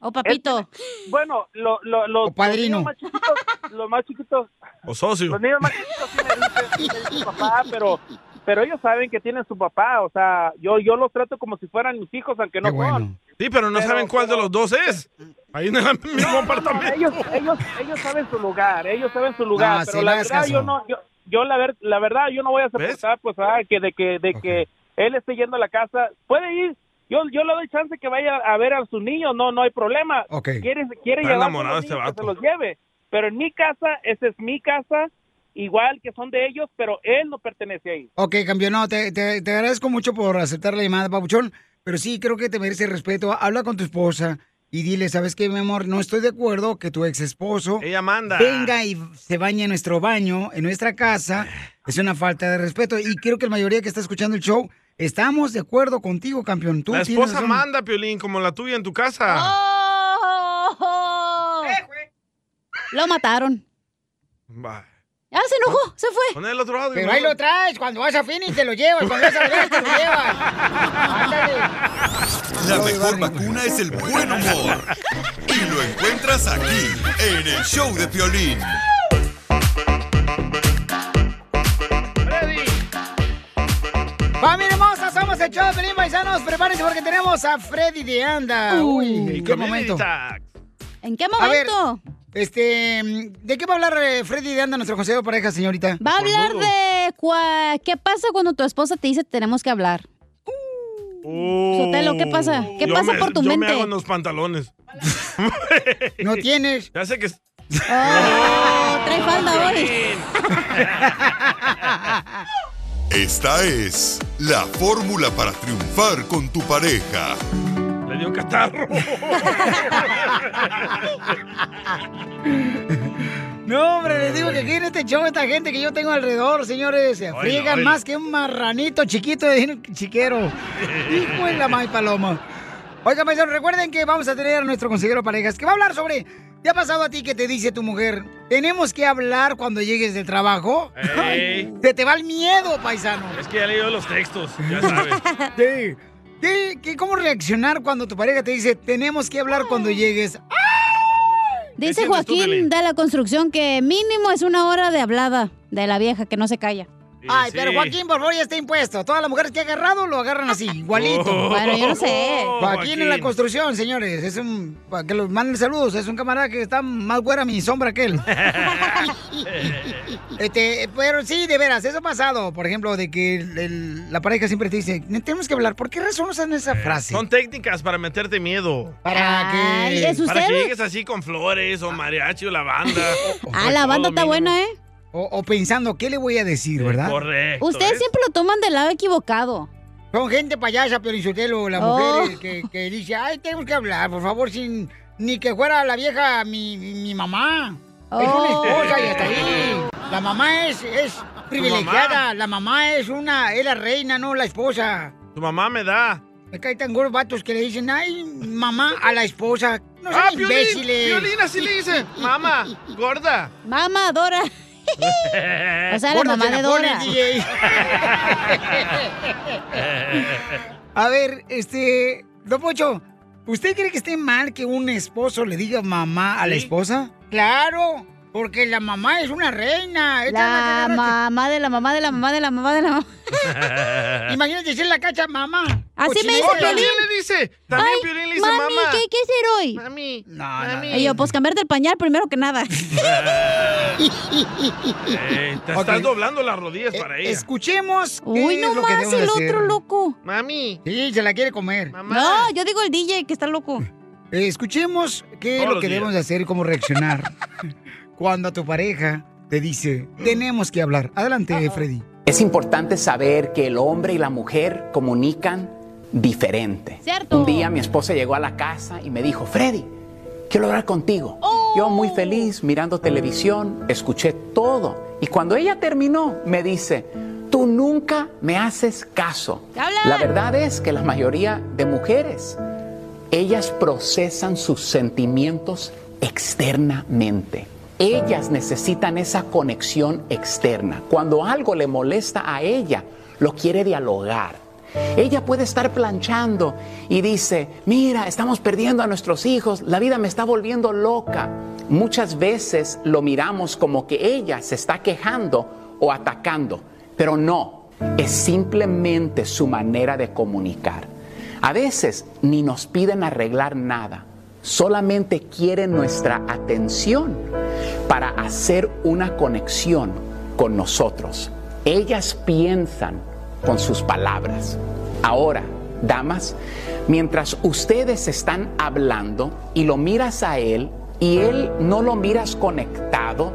O papito. bueno, lo, lo, los, O padrino. los niños más chiquitos, los más chiquitos, ¿O socio? los niños más chiquitos sí me dicen, sí me dicen papá, pero, pero ellos saben que tienen su papá, o sea, yo, yo los trato como si fueran mis hijos, aunque no son. Sí, pero no Pero- saben cuál de los dos es. Ahí en el mismo No, no, no, apartamento. ellos, ellos, ellos saben su lugar, ellos saben su lugar, No, pero sí, la verdad caso. yo no, yo, yo la, ver, la verdad yo no voy a soportar, pues, ah, que de que, de que él esté yendo a la casa, puede ir. Yo, yo le doy chance que vaya a ver a sus niños, no, no hay problema. Ok. Quiere, quiere Está llevar a enamorado los este niños, que se vato. los lleve. Pero en mi casa, esa es mi casa, igual que son de ellos, pero él no pertenece ahí. Ok, campeón, no, te, te- te agradezco mucho por aceptar la llamada, Pabuchón, pero sí creo que te merece respeto. Habla con tu esposa y dile, ¿sabes qué, mi amor? No estoy de acuerdo que tu ex esposo Ella manda. venga y se bañe en nuestro baño, en nuestra casa. Es una falta de respeto y creo que la mayoría que está escuchando el show estamos de acuerdo contigo, campeón. Tú La esposa razón. manda, Piolín, como la tuya en tu casa. Oh. Lo mataron. Va. Ya se enojó, se fue. Pon el otro audio. Pero ahí lo traes, cuando vas a Phoenix te lo llevas, cuando vas a Vegas te lo llevas. Ándale. La mejor vacuna es el buen humor. Y lo encuentras aquí, en el show de Piolín. ¡Familia hermosa! Somos el show de Pelín Paisanos. Prepárense porque tenemos a Freddy de Anda. Uy, ¿en qué momento? ¿En qué A ver, momento? este, ¿de qué va a hablar eh, Freddy de Anda, nuestro consejero de pareja, señorita? Va a hablar de cua- qué pasa cuando tu esposa te dice tenemos que hablar. Sotelo, ¿qué pasa? ¿Qué Yo pasa me- por tu yo mente? me hago en los pantalones. No tienes. Ya sé que... Oh, trae falda hoy. Esta es la fórmula para triunfar con tu pareja. Le dio catarro. No, hombre, les digo que aquí en este show esta gente que yo tengo alrededor, señores, se friegan más que un marranito chiquito de chiquero. Hijo de la may paloma. Oigan, recuerden que vamos a tener a nuestro consejero parejas que va a hablar sobre... ¿Te ha pasado a ti que te dice tu mujer, tenemos que hablar cuando llegues del trabajo? Ey. Se te va el miedo, paisano. Es que ya leí los textos, ya sabes. Sí. ¿Qué- qué- ¿Cómo reaccionar cuando tu pareja te dice, tenemos que hablar cuando llegues? Dice Joaquín de la construcción que mínimo es una hora de hablada de la vieja que no se calla. Ay, pero Joaquín, por favor, ya está impuesto. Todas las mujeres que ha agarrado lo agarran así, igualito. Oh, Bueno, yo no sé. Joaquín en la construcción, señores. Es un. Para que los manden saludos. Es un camarada que está más güera mi sombra que él. este, pero sí, de veras, eso ha pasado. Por ejemplo, de que el- el- la pareja siempre te dice, tenemos que hablar. ¿Por qué razón usan esa frase? Son técnicas para meterte miedo. Para que. Para que llegues así con flores o mariachi o la banda. Ah, la banda está buena, ¿eh? O, o pensando, ¿qué le voy a decir, verdad? Correcto. Ustedes siempre lo toman del lado equivocado. Son gente payasa, Piorizotelo, las Oh. mujeres que, que dice, ay, tenemos que hablar, por favor, sin ni que fuera la vieja mi, mi- mamá. Es una Oh. esposa y hasta ahí. La mamá es, es privilegiada, la mamá es una, es la reina, no la esposa. Tu mamá me da. Me caen tan gordos vatos que le dicen, ay, mamá a la esposa. No sean ah, imbéciles. Piolín así le dice. Mamá, gorda. Mamá, Dora. O sea, la mamá de Dora. A ver, este, Don Pocho, ¿usted cree que esté mal que un esposo le diga mamá a la ¿Sí? esposa? Claro, porque la mamá es una reina. Esta La mamá de la mamá de la mamá de la mamá de la mamá. Imagínate decir la cacha mamá. Así me Cochinita. dice Piolín. le dice. También Ay, Piolín le dice mami, mamá. ¿qué hay que hacer hoy? Mami. No, Y yo, pues cambiarte el pañal primero que nada. Eh, te estás doblando las rodillas para ella. Escuchemos qué Uy, no es lo más, el hacer. otro loco. Mami. Sí, se la quiere comer. No, yo digo el DJ que está loco. Eh, escuchemos qué es lo que debemos de hacer y cómo reaccionar cuando tu pareja te dice, tenemos que hablar. Adelante, Freddy. Es importante saber que el hombre y la mujer comunican diferente. Cierto. Un día mi esposa llegó a la casa y me dijo, Freddy, quiero hablar contigo. Yo muy feliz mirando televisión, escuché todo. Y cuando ella terminó, me dice, tú nunca me haces caso. La verdad es que la mayoría de mujeres, ellas procesan sus sentimientos externamente. Ellas necesitan esa conexión externa. Cuando algo le molesta a ella, lo quiere dialogar. Ella puede estar planchando y dice, mira, estamos perdiendo a nuestros hijos, la vida me está volviendo loca. Muchas veces lo miramos como que ella se está quejando o atacando, pero no, es simplemente su manera de comunicar. A veces ni nos piden arreglar nada, solamente quieren nuestra atención para hacer una conexión con nosotros. Ellas piensan con sus palabras. Ahora, damas, mientras ustedes están hablando y lo miras a él y él no lo miras conectado,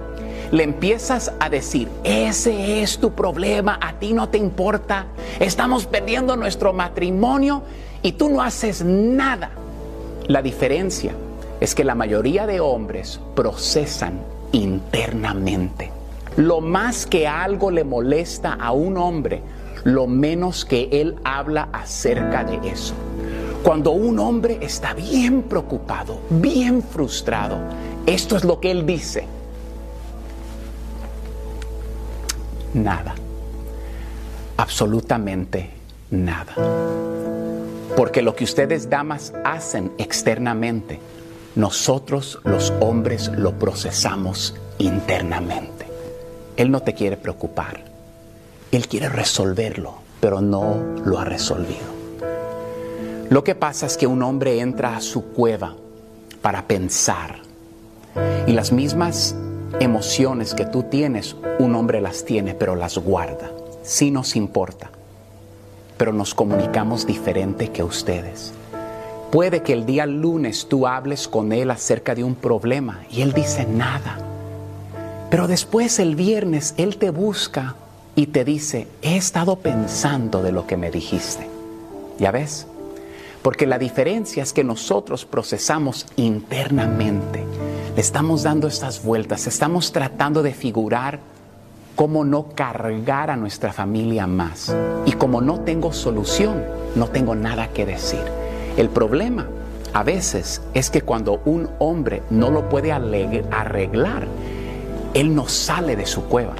le empiezas a decir, ese es tu problema, a ti no te importa, estamos perdiendo nuestro matrimonio y tú no haces nada. La diferencia es que la mayoría de hombres procesan internamente. Lo más que algo le molesta a un hombre, lo menos que él habla acerca de eso. Cuando un hombre está bien preocupado, bien frustrado, esto es lo que él dice. Nada. Absolutamente nada. Porque lo que ustedes damas hacen externamente, nosotros los hombres lo procesamos internamente. Él no te quiere preocupar. Él quiere resolverlo, pero no lo ha resolvido. Lo que pasa es que un hombre entra a su cueva para pensar y las mismas emociones que tú tienes, un hombre las tiene, pero las guarda. Sí nos importa, pero nos comunicamos diferente que ustedes. Puede que el día lunes tú hables con él acerca de un problema y él dice nada. Pero después el viernes él te busca y te dice, he estado pensando de lo que me dijiste. ¿Ya ves? Porque la diferencia es que nosotros procesamos internamente. Le estamos dando estas vueltas, estamos tratando de figurar cómo no cargar a nuestra familia más. Y como no tengo solución, no tengo nada que decir. El problema a veces es que cuando un hombre no lo puede arreglar, él no sale de su cueva.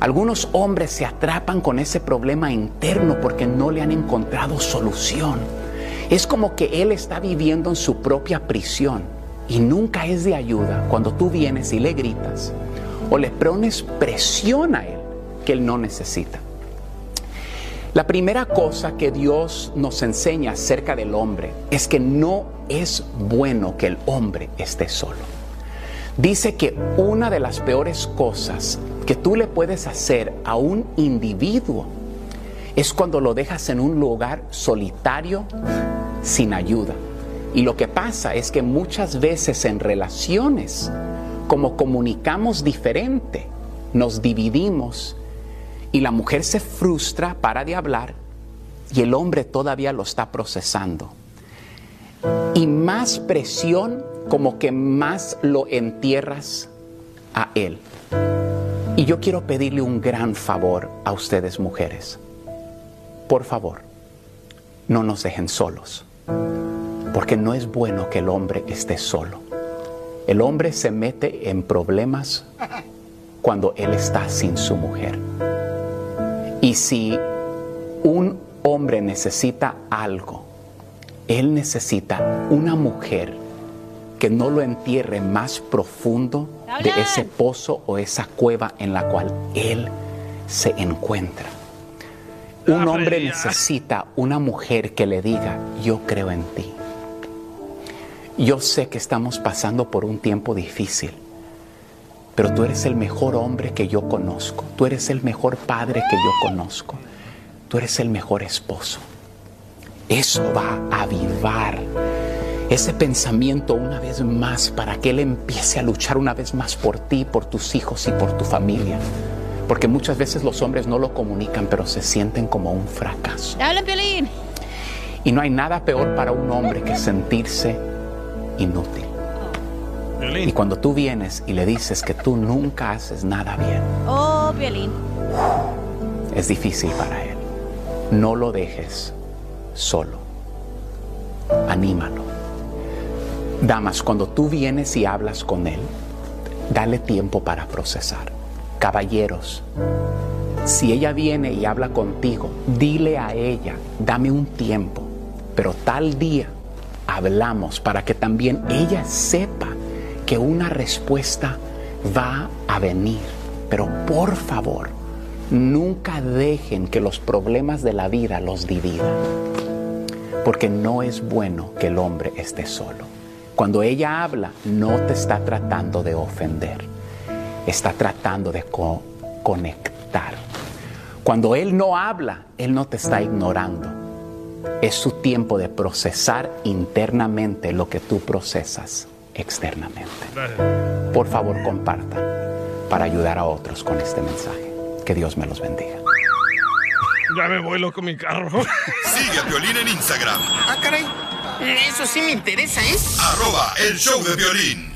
Algunos hombres se atrapan con ese problema interno porque no le han encontrado solución. Es como que él está viviendo en su propia prisión y nunca es de ayuda cuando tú vienes y le gritas o le pones presión a él que él no necesita. La primera cosa que Dios nos enseña acerca del hombre es que no es bueno que el hombre esté solo. Dice que una de las peores cosas que tú le puedes hacer a un individuo es cuando lo dejas en un lugar solitario sin ayuda. Y lo que pasa es que muchas veces en relaciones, como comunicamos diferente, nos dividimos y la mujer se frustra, para de hablar y el hombre todavía lo está procesando. Y más presión, como que más lo entierras a él. Y yo quiero pedirle un gran favor a ustedes mujeres. Por favor, no nos dejen solos, porque no es bueno que el hombre esté solo. El hombre se mete en problemas cuando él está sin su mujer. Y si un hombre necesita algo, él necesita una mujer que no lo entierre más profundo de ese pozo o esa cueva en la cual él se encuentra. Un hombre necesita una mujer que le diga, yo creo en ti. Yo sé que estamos pasando por un tiempo difícil, pero tú eres el mejor hombre que yo conozco, tú eres el mejor padre que yo conozco, tú eres el mejor esposo. Eso va a avivar ese pensamiento una vez más para que Él empiece a luchar una vez más por ti, por tus hijos y por tu familia. Porque muchas veces los hombres no lo comunican, pero se sienten como un fracaso. ¡Habla, Piolín! Y no hay nada peor para un hombre que sentirse inútil. Y cuando tú vienes y le dices que tú nunca haces nada bien, Oh, violín. es difícil para él. No lo dejes solo. Anímalo. Damas, cuando tú vienes y hablas con él, dale tiempo para procesar. Caballeros, si ella viene y habla contigo, dile a ella, dame un tiempo, pero tal día hablamos para que también ella sepa que una respuesta va a venir. Pero por favor, nunca dejen que los problemas de la vida los dividan, porque no es bueno que el hombre esté solo. Cuando ella habla, no te está tratando de ofender, está tratando de co- conectar. Cuando él no habla, él no te está ignorando. Es su tiempo de procesar internamente lo que tú procesas externamente. Por favor, compartan para ayudar a otros con este mensaje. Que Dios me los bendiga. Ya me voy loco mi carro. Sigue a Piolín en Instagram. Ah, caray. Eso sí me interesa, ¿eh? Arroba el show de violín.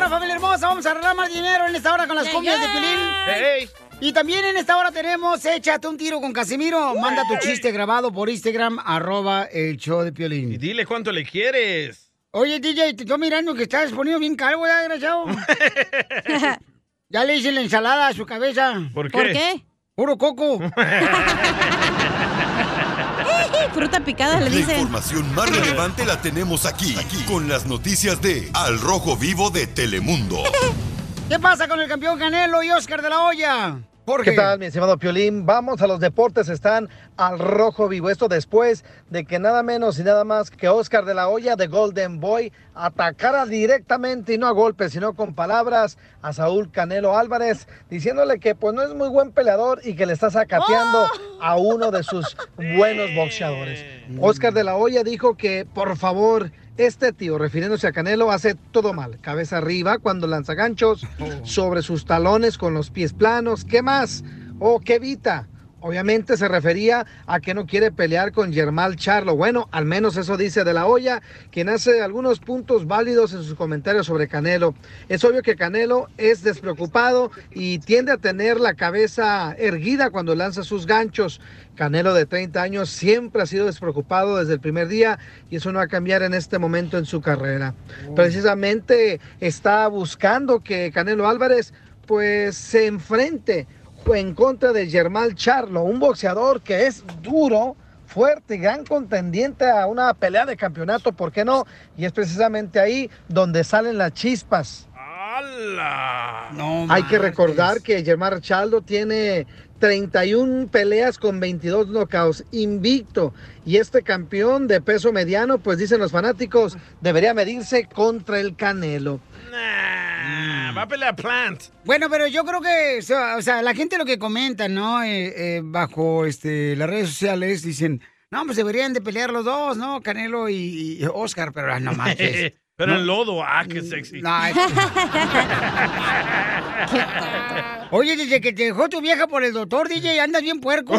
En esta hora, familia hermosa, vamos a arreglar más dinero en esta hora con las cumbias de Pilín. Y también en esta hora tenemos Échate un tiro con Casimiro. Manda tu chiste grabado por Instagram, arroba el show de Piolín. Y dile cuánto le quieres. Oye, DJ, te estoy mirando que estás poniendo bien calvo, ¿ya, desgraciado? ya le hice la ensalada a su cabeza. ¿Por qué? ¿Por qué? Puro coco. Fruta picada, le La dicen. información más relevante la tenemos aquí, aquí, con las noticias de Al Rojo Vivo de Telemundo. ¿Qué pasa con el campeón Canelo y Oscar de la Hoya? ¿Qué tal, mi estimado Piolín? Vamos a los deportes, están al rojo vivo. Esto después de que nada menos y nada más que Oscar de la Hoya de Golden Boy atacara directamente y no a golpes, sino con palabras a Saúl Canelo Álvarez, diciéndole que pues no es muy buen peleador y que le está sacateando a uno de sus buenos boxeadores. Oscar de la Hoya dijo que por favor este tío, refiriéndose a Canelo, hace todo mal. Cabeza arriba cuando lanza ganchos, sobre sus talones con los pies planos. ¿Qué más? ¿O qué evita? Obviamente se refería a que no quiere pelear con Germán Charlo. Bueno, al menos eso dice de la olla, quien hace algunos puntos válidos en sus comentarios sobre Canelo. Es obvio que Canelo es despreocupado y tiende a tener la cabeza erguida cuando lanza sus ganchos. Canelo de 30 años siempre ha sido despreocupado desde el primer día y eso no va a cambiar en este momento en su carrera. Precisamente está buscando que Canelo Álvarez pues se enfrente en contra de Germán Charlo, un boxeador que es duro, fuerte y gran contendiente a una pelea de campeonato, ¿por qué no? Y es precisamente ahí donde salen las chispas. Hay que recordar que Germán Charlo tiene 31 peleas con 22 knockouts, invicto. Y este campeón de peso mediano, pues dicen los fanáticos, debería medirse contra el Canelo. Nah, va a pelear Plant. Bueno, pero yo creo que, o sea, o sea, la gente lo que comenta, ¿no? Eh, eh, bajo este, las redes sociales dicen, no, pues deberían de pelear los dos, ¿no? Canelo y, y Oscar, pero ah, no manches. Pero No. en lodo, ah, qué sexy. No, es- Oye, desde que te dejó tu vieja por el doctor, DJ, andas bien puerco.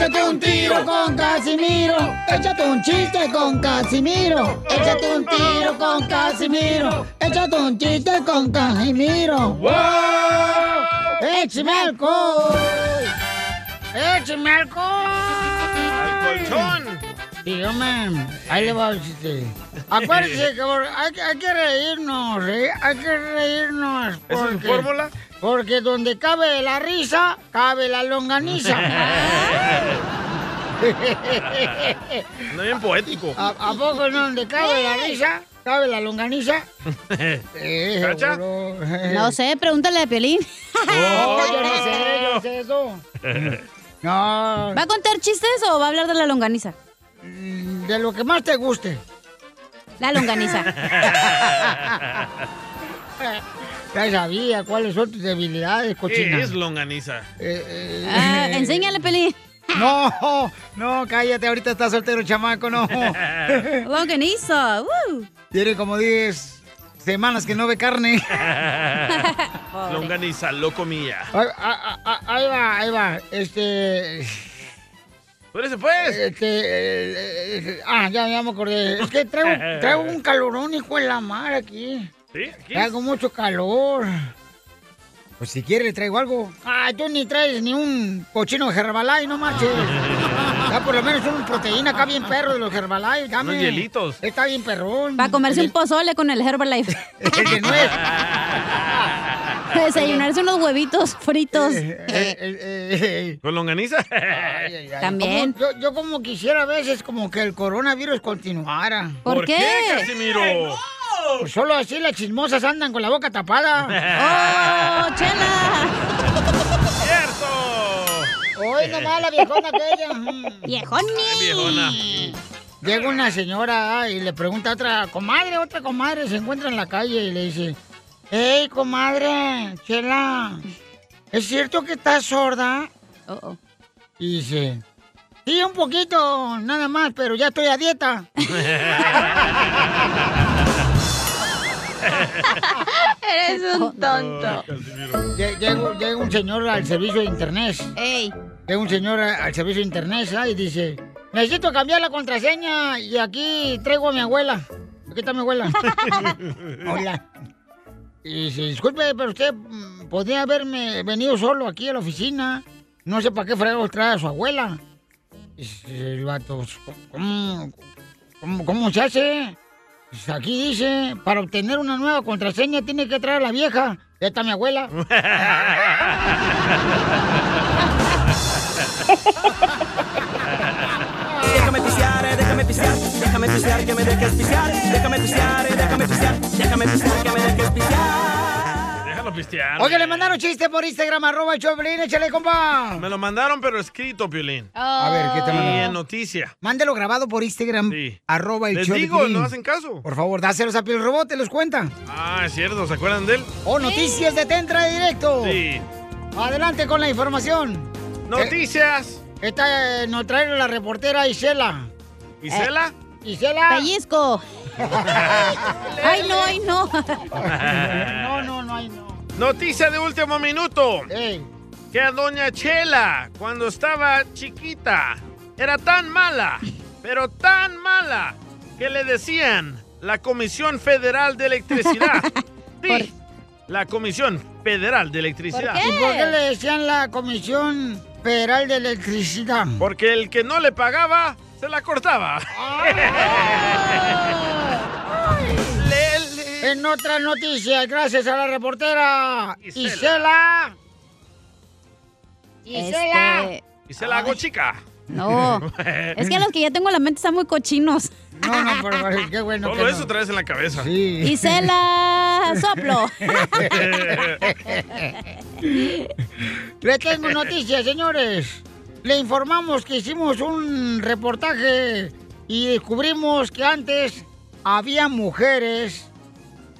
Échate un tiro con Casimiro. Échate un chiste con Casimiro. Échate un tiro con Casimiro. Échate un chiste con Casimiro. ¡Wow! ¡Échame alcohol! ¡Échame alcohol! ¡Al colchón! Dígame, ahí le va el chiste. Acuérdese que hay, que- hay que reírnos, ¿eh? Hay que reírnos. ¿Es porque- fórmula? Porque donde cabe la risa, cabe la longaniza. No bien poético. ¿A, a poco no? Donde cabe la risa, cabe la longaniza. Eh. No sé, pregúntale a Piolín. Oh, yo no sé, yo no sé eso. No. ¿Va a contar chistes o va a hablar de la longaniza? De lo que más te guste. La longaniza. Ya sabía cuáles son tus debilidades, cochina. ¿Qué es longaniza? Ah, enséñale, Pelín. No, no, cállate, ahorita está soltero, chamaco, no. Longaniza. woo. Tiene como 10 semanas que no ve carne. longaniza, lo comía. Ahí, ah, ah, ahí va, ahí va. Este. Espérese, pues. Este. eh, eh, ah, ya, ya me acordé. Es que traigo, traigo un calorón, hijo de la mar aquí. ¿Sí? ¿Aquí? Traigo mucho calor. Pues si quiere le traigo algo. Ah, tú ni traes ni un cochino de Herbalife, no marches. Ya por lo menos una proteína acá bien perro de los Herbalife, dame. Unos hielitos. Está bien perrón. Para comerse El- un pozole con el Herbalife. el de nuez. Desayunarse unos huevitos fritos. Eh, ¿Con longaniza? También. Como- yo, yo como quisiera a veces como que el coronavirus continuara. ¿Por ¿Por qué? qué, Casimiro? Pues solo así las chismosas andan con la boca tapada. ¡Oh, chela! ¡Cierto! Hoy nomás la viejona aquella. ¡Viejoni! viejona. Llega una señora y le pregunta a otra comadre, otra comadre, se encuentra en la calle y le dice, ¡Ey, comadre, chela! ¿Es cierto que estás sorda? Y dice, sí, un poquito, nada más, pero ya estoy a dieta. Eres un tonto. Lle- Llega, llega un señor al servicio de internet. ¡Ey! Llega un señor al servicio de internet y dice, necesito cambiar la contraseña y aquí traigo a mi abuela. Aquí está mi abuela. Hola. Y dice, disculpe, pero usted mm, podría haberme venido solo aquí a la oficina. No sé para qué fregados trae a su abuela. El vato, ¿cómo, cómo, cómo se hace? Pues aquí dice, para obtener una nueva contraseña tiene que traer a la vieja. Ya está mi abuela. Déjame pisear, eh, déjame pisear, déjame pisear que me dejes pisear, déjame pisear, eh, déjame pisear, déjame pisear que me dejes pisear. Déjalo pistear. Oye, le mandaron chiste por Instagram, arroba el Choplin, échale, compa. Me lo mandaron, pero escrito, Piolín. A ver, ¿qué te Y en mandaron? noticia. Mándelo grabado por Instagram, arroba el Les de digo, no hacen caso. Por favor, dáselos a Piel Robot, te los cuenta. Ah, es cierto, ¿se acuerdan de él? O noticias de Tentra directo. Sí. Adelante con la información. Noticias. Eh, Esta eh, nos trae la reportera Isela. ¿Isela? Eh, Isela. Pellizco. Ay, no, ay, no. no, no, no, ay, no. Noticia de último minuto. Que a Doña Chela, cuando estaba chiquita, era tan mala, pero tan mala, que le decían la Comisión Federal de Electricidad. Sí, la Comisión Federal de Electricidad. ¿Y por qué le decían la Comisión Federal de Electricidad? Porque el que no le pagaba, se la cortaba. En otras noticias, gracias a la reportera Isela. Isela. Este, Y se la hago chica. No. Es que los que ya tengo en la mente están muy cochinos. No, no, pero, qué bueno Solo eso traes en la cabeza. Sí. Y se la soplo. Le tengo noticias, señores. Le informamos que hicimos un reportaje y descubrimos que antes había mujeres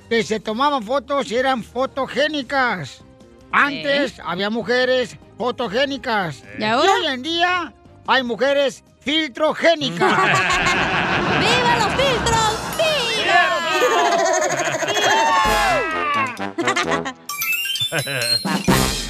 que se tomaban fotos y eran fotogénicas. Antes había mujeres fotogénicas. ¿Y ahora? hoy en día hay mujeres filtrogénicas. ¡Viva los filtros!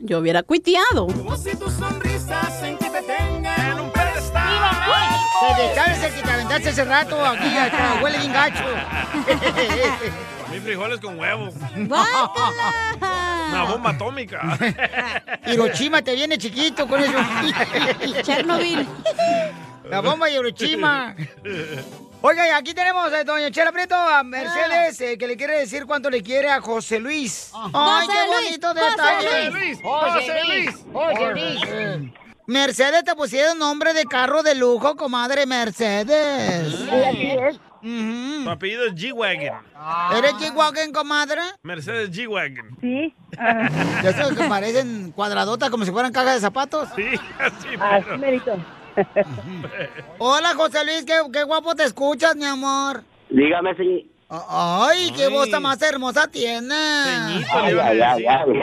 Yo hubiera cuiteado. Si tu sonrisa en que te tenga en un pedestal. Te dejaste el que te aventaste hace rato aquí, acá, huele bien gacho. Mi frijoles con huevo. Una bomba atómica. Hiroshima te viene chiquito con eso. Chernobyl. La bomba de Hiroshima. Oiga, y aquí tenemos a doña Chela Prieto, a Mercedes, eh, que le quiere decir cuánto le quiere a José Luis. ¡Ay, qué José Luis, bonito José detalle! Luis, José Luis, José Luis. Mercedes, te pusieron nombre de carro de lujo, comadre Mercedes. Sí, así es. Tu apellido es G-Wagon. ¿Eres G-Wagon, comadre? Mercedes G-Wagon. Sí. ¿De esos que parecen cuadradotas como si fueran cajas de zapatos? Sí, así. Así merito. Hola, José Luis, qué, qué guapo te escuchas, mi amor. Dígame, señor. Ay, qué voz tan más hermosa tiene. Ay, ay, ay, ay.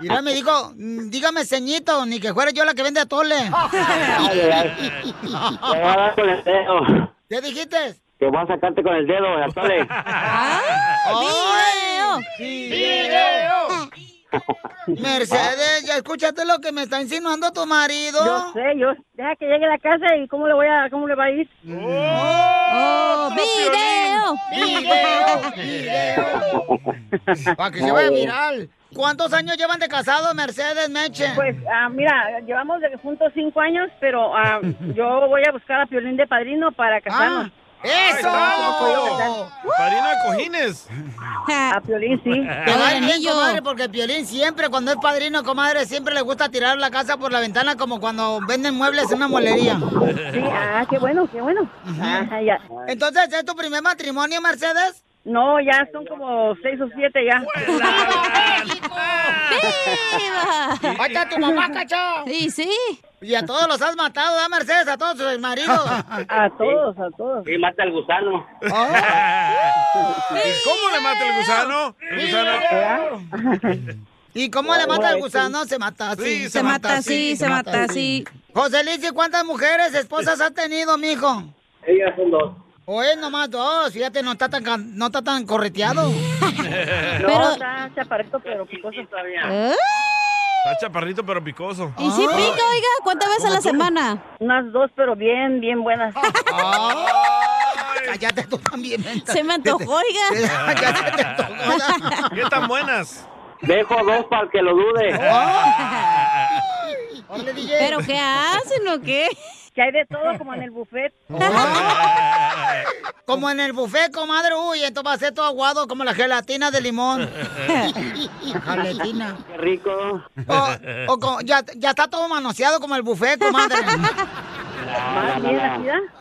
Mira, me dijo, mm, dígame ceñito, ni que fuera yo la que vende atole. Ay, ay, ay. Te voy a dar con el dedo. ¿Qué dijiste? Te voy a sacarte con el dedo, el atole. ¡Video! ¡Video! Mercedes, ¿ya escuchaste lo que me está insinuando tu marido? Yo sé, yo. Deja que llegue a la casa y cómo le voy a, cómo le va a ir. ¡Oh! ¡Video! ¡Video! Para que se vaya viral. ¿Cuántos años llevan de casado, Mercedes Meche? Pues, ah, mira, llevamos de juntos cinco años, pero ah, yo voy a buscar a Piolín de padrino para casarnos. ¡Eso! Padrino de cojines. A Piolín, sí. Te va bien, comadre, porque el Piolín siempre, cuando es padrino, comadre, siempre le gusta tirar la casa por la ventana como cuando venden muebles en una molería. Sí, ah, qué bueno, qué bueno. Ajá, ya. Entonces, ¿es tu primer matrimonio, Mercedes? No, ya son como seis o siete ya. ¡Viva! ¡Ahí está tu mamá, cacha! Sí, sí. Y a todos los has matado, ¿verdad, Mercedes? A todos sus maridos. A todos, a todos. Y mata al gusano. ¿Y cómo le mata el gusano? El gusano. ¿Y cómo le mata al gusano? Se mata así. Sí, se mata así, se mata así. José ¿y cuántas mujeres, esposas has tenido, mijo? Ellas son dos. Oye, nomás dos, fíjate, no está tan, can- no está tan correteado. No, está chaparrito, pero picoso todavía. Está chaparrito pero picoso. ¿Y si pica, oiga? ¿Cuántas veces a la semana? Unas dos, pero bien, bien buenas. Cállate tú también. Se me antojó, oiga. Ya se te antojó. ¿Qué tan buenas? Dejo dos para el que lo dude. ¿Pero qué hacen o qué? Que hay de todo como en el buffet. Como en el buffet, comadre, uy, esto va a ser todo aguado como la gelatina de limón. La gelatina. Qué rico. O, o co- ya, ya está todo manoseado como el buffet, comadre.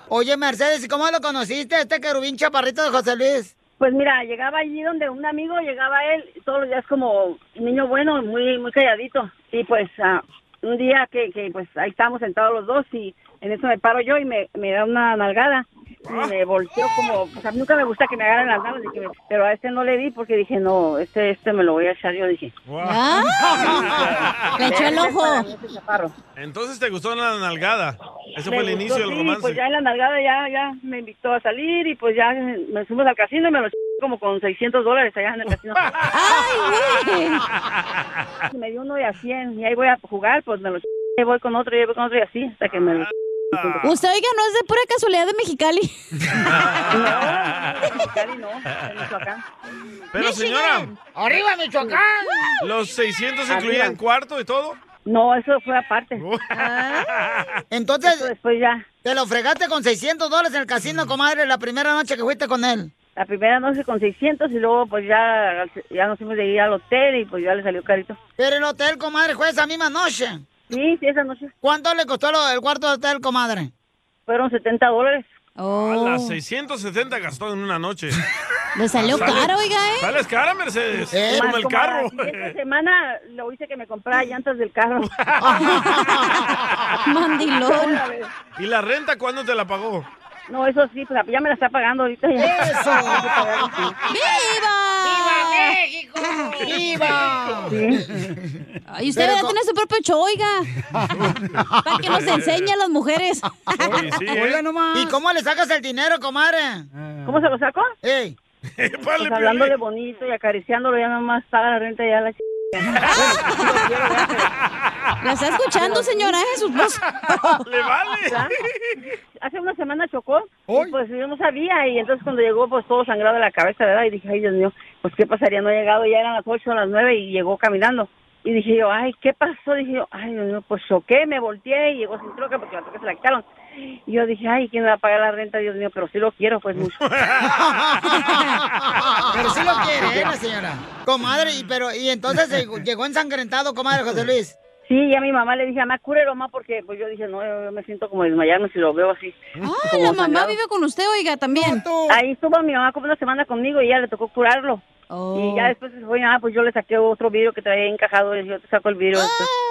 Oye, Mercedes, ¿y cómo lo conociste, este querubín chaparrito de José Luis? Pues mira, llegaba allí donde un amigo, llegaba él, todos los días como niño bueno, muy muy calladito. Y pues ah, un día que, que pues ahí estábamos sentados los dos y en eso me paro yo y me, me da una nalgada. Me volteó como, pues a mí nunca me gusta que me agarren las nalgas, dije, pero a este no le di porque dije, no, este este me lo voy a echar yo, dije. Ah. Le echó el ojo. Entonces te gustó la nalgada. Ese Me fue el gustó, inicio del sí, romance. Pues ya en la nalgada ya, ya me invitó a salir y pues ya me fuimos al casino y me lo como con 600 dólares allá en el casino. Y me dio uno de a 100 y ahí voy a jugar, pues me lo voy con otro y voy con otro y así hasta que me lo Usted, oiga, no es de pura casualidad de Mexicali. Mexicali no, Michoacán. Pero señora, ¡Arriba, Michoacán! ¿los 600 Arriba. incluían cuarto y todo? No, eso fue aparte. Entonces, después ya. te lo fregaste con 600 dólares en el casino, comadre, la primera noche que fuiste con él. La primera noche con 600 y luego pues ya, ya nos fuimos de ir al hotel y pues ya le salió carito. Pero el hotel, comadre, fue esa misma noche. Sí, sí, esa noche. ¿Cuánto le costó lo- el cuarto de hotel, comadre? Fueron 70 dólares. A las 670 gastó en una noche. Le salió Sale- caro, oiga, ¿eh? Sales cara, Mercedes. Como el carro. la siguiente semana lo hice que me comprara llantas del carro. Mandilón. ¿Y la renta cuándo te la pagó? No, eso sí, pues ya me la está pagando ahorita. Ya. ¡Eso! ¡Viva! México! ¡Viva! Ay, usted debe tener su propio show, oiga. Para que nos enseñe a las mujeres. Oiga nomás. ¿Y cómo le sacas el dinero, comadre? ¿Cómo se lo sacó? ¡Ey! Pues hablándole bonito y acariciándolo, ya nomás paga la renta y ya la ch... ¿La está escuchando, señora? Es su esposo. ¡Le vale! Hace una semana chocó y pues yo no sabía y entonces cuando llegó pues todo sangrado de la cabeza, ¿verdad? Y dije, ay Dios mío, pues qué pasaría, no ha llegado, ya eran las 8 o las 9 y llegó caminando. Y dije yo, ay, ¿qué pasó? Dije yo, ay Dios mío, pues choqué, me volteé y llegó sin troca porque la troca se la quitaron. Y yo dije, ay, ¿quién me va a pagar la renta? Dios mío, pero sí lo quiero, pues mucho. Pero sí lo quiere, ¿eh, la señora? Comadre, y, pero, y entonces eh, llegó ensangrentado, comadre José Luis. Sí, ya mi mamá le dije, mamá, cúrelo, mamá, porque pues yo dije, no, yo, yo me siento como desmayarme si lo veo así. Ah, la mamá sangrado. vive con usted, oiga, también. Ahí estuvo mi mamá como una semana conmigo y ya le tocó curarlo. Y ya después se fue, ah, pues yo le saqué otro vidrio que traía encajado y yo te saco el vidrio.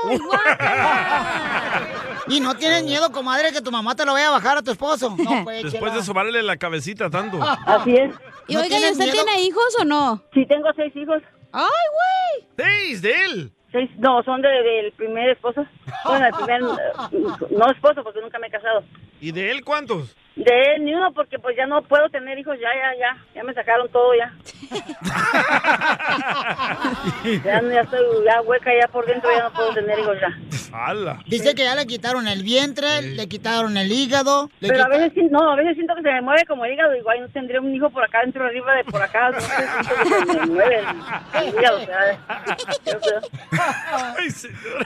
después. ¿Y no tienes miedo, comadre, que tu mamá te lo vaya a bajar a tu esposo? No, pues, Después de sobarle la cabecita tanto. Así es. Y oiga, ¿y usted tiene hijos o no? Sí, tengo seis hijos. ¡Ay, güey! ¡Seis de él! Seis, no, son de- del primer esposo. Bueno, el primer, no esposo, porque nunca me he casado. ¿Y de él cuántos? De él ni uno, porque pues ya no puedo tener hijos, ya, ya, ya, ya me sacaron todo ya. ya, ya estoy ya hueca ya por dentro, ya no puedo tener hijos ya. ¡Hala! Dice que ya le quitaron el vientre, le quitaron el hígado. le Pero a veces, sí- no, a veces siento que se me mueve como el hígado, igual no tendría un hijo por acá, dentro arriba de por acá, no sé, siento que se me mueve el, el hígado, o sea.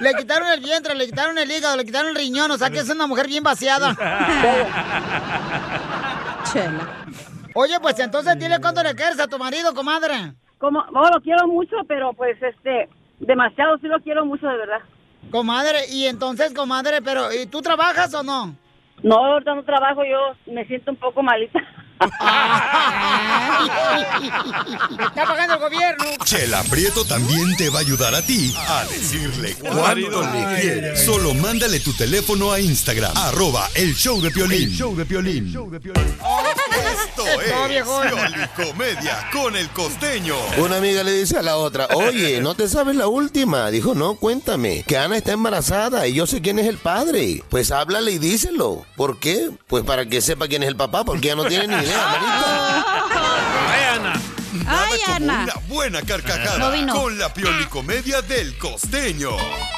Le quitaron el vientre, le quitaron el hígado, le quitaron el riñón, o sea que es una mujer bien vaciada. Oye, pues entonces dile cuánto le quieres a tu marido, comadre. Como, no, lo quiero mucho, pero pues este, demasiado sí lo quiero mucho, de verdad. Comadre, y entonces, comadre, pero ¿y tú trabajas o no? No, ahorita no trabajo, yo me siento un poco malita. Me está pagando el gobierno. Chela Prieto también te va a ayudar a ti a decirle cuánto le quieres. Solo mándale tu teléfono a Instagram, arroba el show de Piolín. El show de Piolín. Esto es. Comedia con el costeño. Una amiga le dice a la otra, oye, ¿no te sabes la última? Dijo, no, cuéntame, que Ana está embarazada y yo sé quién es el padre. Pues háblale y díselo. ¿Por qué? Pues para que sepa quién es el papá, porque ya no tiene ni idea, ¡Ay, Ana! Ay, Ana. una buena carcajada No vino. con la piolicomedia del costeño.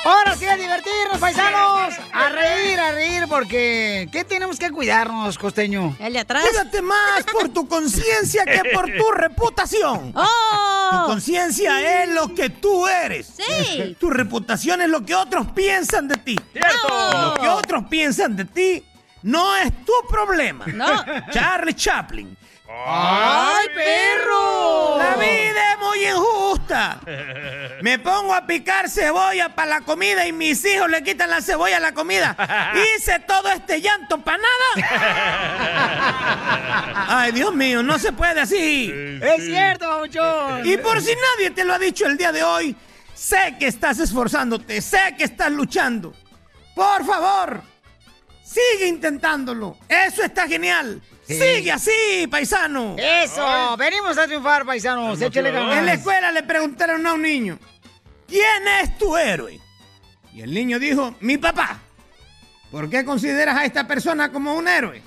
Ahora sí a divertirnos, paisanos. A reír, a reír, porque ¿qué tenemos que cuidarnos, costeño? El de atrás. Cuídate más por tu conciencia que por tu reputación. ¡Oh! Tu conciencia es lo que tú eres. Sí. Tu reputación es lo que otros piensan de ti. ¡Cierto! Lo que otros piensan de ti no es tu problema. No. Charlie Chaplin. ¡Ay, perro! La vida es muy injusta. Me pongo a picar cebolla para la comida y mis hijos le quitan la cebolla a la comida. Hice todo este llanto para nada. Ay, Dios mío, no se puede así. Es cierto, Pabuchón. Y por si nadie te lo ha dicho el día de hoy, sé que estás esforzándote, sé que estás luchando. Por favor, sigue intentándolo. Eso está genial. Sí. Sigue así, paisano. Eso, venimos a triunfar, paisanos. Échale ganas. En la escuela le preguntaron a un niño, ¿quién es tu héroe? Y el niño dijo, mi papá. ¿Por qué consideras a esta persona como un héroe?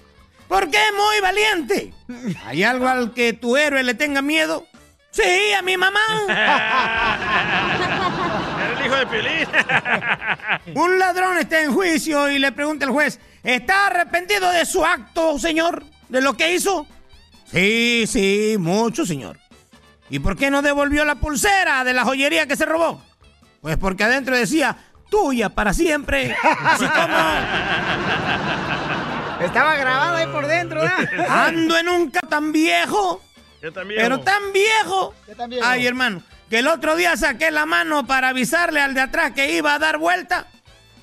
Porque es muy valiente. ¿Hay algo al que tu héroe le tenga miedo? Sí, a mi mamá. El hijo de Piolín. Un ladrón está en juicio y le pregunta al juez, ¿está arrepentido de su acto, señor? ¿De lo que hizo? Sí, sí, mucho, señor. ¿Y por qué no devolvió la pulsera de la joyería que se robó? Pues porque adentro decía, tuya para siempre. Así como... Estaba grabado ahí por dentro, ¿verdad? Ando en un tan viejo, Yo también. pero tan viejo. tan viejo? Ay, hermano, que el otro día saqué la mano para avisarle al de atrás que iba a dar vuelta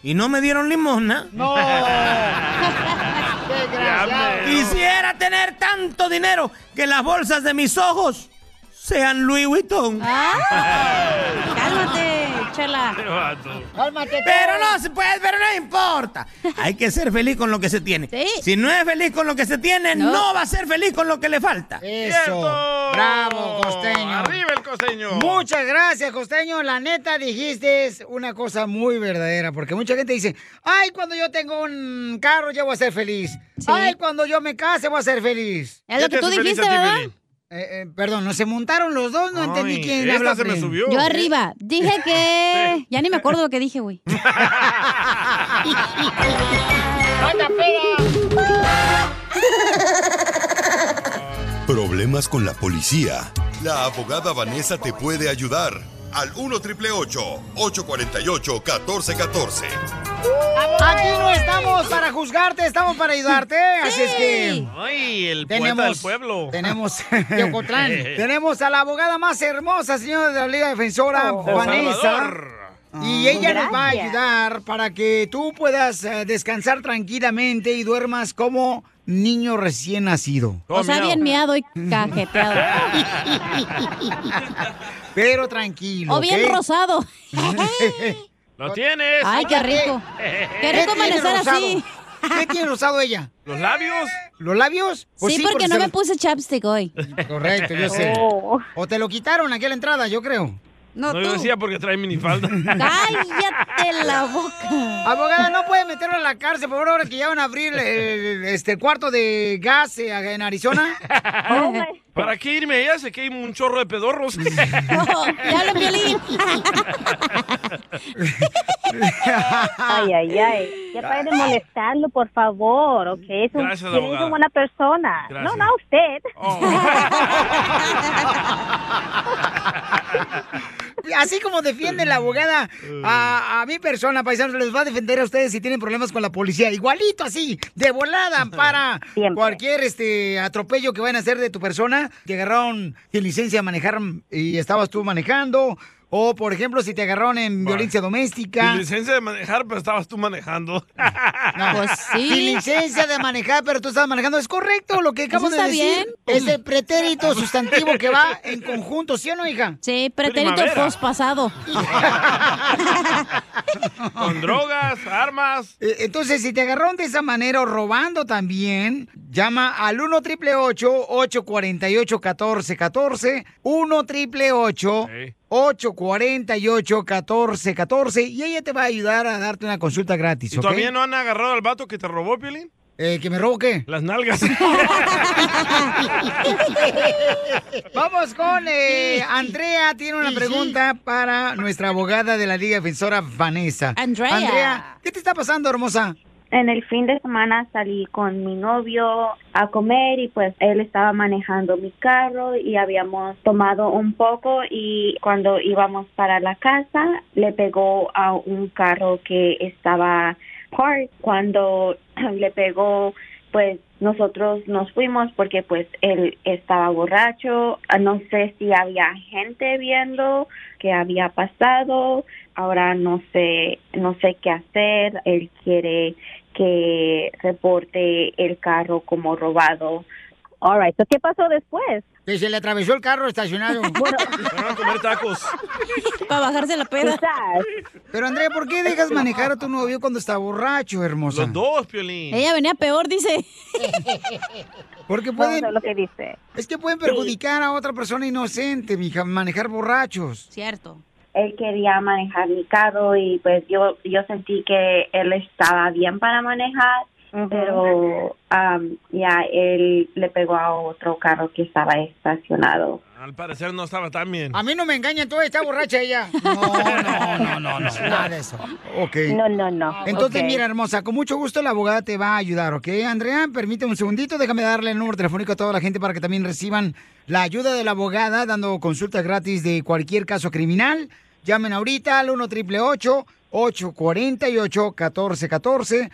y no me dieron limosna. No. Desgraciado. Quisiera tener tanto dinero que las bolsas de mis ojos sean Louis Vuitton. Cálmate, chela. Cálmate. Pero no se puede, pero no importa. Hay que ser feliz con lo que se tiene. Si no es feliz con lo que se tiene, no, No. va a ser feliz con lo que le falta. Eso. Bravo, costeño. Arriba el costeño. Muchas gracias, costeño. La neta dijiste una cosa muy verdadera, porque mucha gente dice, ay, cuando yo tengo un carro ya voy a ser feliz. Ay, cuando yo me case voy a ser feliz. Es lo que tú dijiste, ¿verdad? Eh, eh, perdón, no se montaron los dos, no entendí quién esta habla se me subió. Yo arriba. Dije que... Ya ni me acuerdo lo que dije, güey. Problemas con la policía. La abogada Vanessa te puede ayudar. Al 1 triple 848 1414. Aquí no estamos para juzgarte, estamos para ayudarte. Así es que. Ay, el Tenemos- del pueblo. Tenemos, de Ocotlán. tenemos a la abogada más hermosa, señora de la Liga Defensora, De Vanessa. Y ella nos va a ayudar para que tú puedas eh, descansar tranquilamente y duermas como niño recién nacido. O sea, bien miado y cajeteado. Pero tranquilo. O bien rosado. Lo tienes. Ay, qué rico. Qué rico tiene amanecer rosado? así. ¿Qué tiene rosado ella? ¿Los labios? ¿Los labios? Pues sí, porque no me puse chapstick hoy. Correcto, yo sé. Oh. O te lo quitaron aquí a la entrada, yo creo. No, No, tú. yo decía porque trae minifalda. Cállate la boca. Abogada, no puede meterlo a la cárcel, por favor, ahora que ya van a abrir el, este cuarto de gas eh, en Arizona. ¿Para qué irme allá? Sé que hay un chorro de pedorros. ya habla Piolín. Ay, ay, ay. Ya pare de molestarlo, por favor, ¿ok? Es un, Gracias, es una buena persona. Gracias. No, no, usted. Así como defiende la abogada a, a mi persona, paisanos, les va a defender a ustedes si tienen problemas con la policía. Igualito así, de volada para cualquier este atropello que vayan a hacer de tu persona. Te agarraron sin licencia de manejar y estabas tú manejando. O, por ejemplo, si te agarraron en violencia doméstica. Sin licencia de manejar, pero estabas tú manejando. No. Pues sí. Sin licencia de manejar, pero tú estás manejando. ¿Es correcto lo que acabo Eso de está decir? bien. Es el pretérito sustantivo que va en conjunto, ¿sí o no, hija? Sí, pretérito pospasado. Con drogas, armas. Eh, Entonces, si te agarraron de esa manera o robando también, llama al 1 triple 848 1414 1 triple 848 1414 y ella te va a ayudar a darte una consulta gratis, ¿Y ¿ok? todavía no han agarrado al vato que te robó, Piolín? Eh, ¿Que me robo qué? Las nalgas. Vamos con eh, Andrea, tiene una pregunta para nuestra abogada de la Liga Defensora, Vanessa. Andrea. Andrea, ¿qué te está pasando, hermosa? En el fin de semana salí con mi novio a comer y pues él estaba manejando mi carro y habíamos tomado un poco y cuando íbamos para la casa le pegó a un carro que estaba Park. Cuando le pegó, pues nosotros nos fuimos porque pues él estaba borracho. Ah, No sé si había gente viendo qué había pasado. Ahora no sé, no sé qué hacer. Él quiere que reporte el carro como robado. All right, so, ¿qué pasó después? Que se le atravesó el carro estacionado. Bueno, a comer tacos. Para bajarse la peda. Pero Andrea, ¿por qué dejas manejar a tu novio cuando está borracho, hermosa? Los dos, Piolín. Ella venía peor, dice. Porque pueden... a ver lo que dice. Es que pueden perjudicar a otra persona inocente, mija, manejar borrachos. Cierto. Él quería manejar mi carro y pues yo yo sentí que él estaba bien para manejar, pero am, ya él le pegó a otro carro que estaba estacionado. Al parecer no estaba tan bien. A mí no me engañan, toda está borracha ella. No, no, no, no, no, nada de eso. Ok. No, no, no. Entonces, Ok. mira, hermosa, con mucho gusto la abogada te va a ayudar, ¿ok? Andrea, permíteme un segundito, déjame darle el número telefónico a toda la gente para que también reciban la ayuda de la abogada dando consultas gratis de cualquier caso criminal. Llamen ahorita al 1 888 848 1414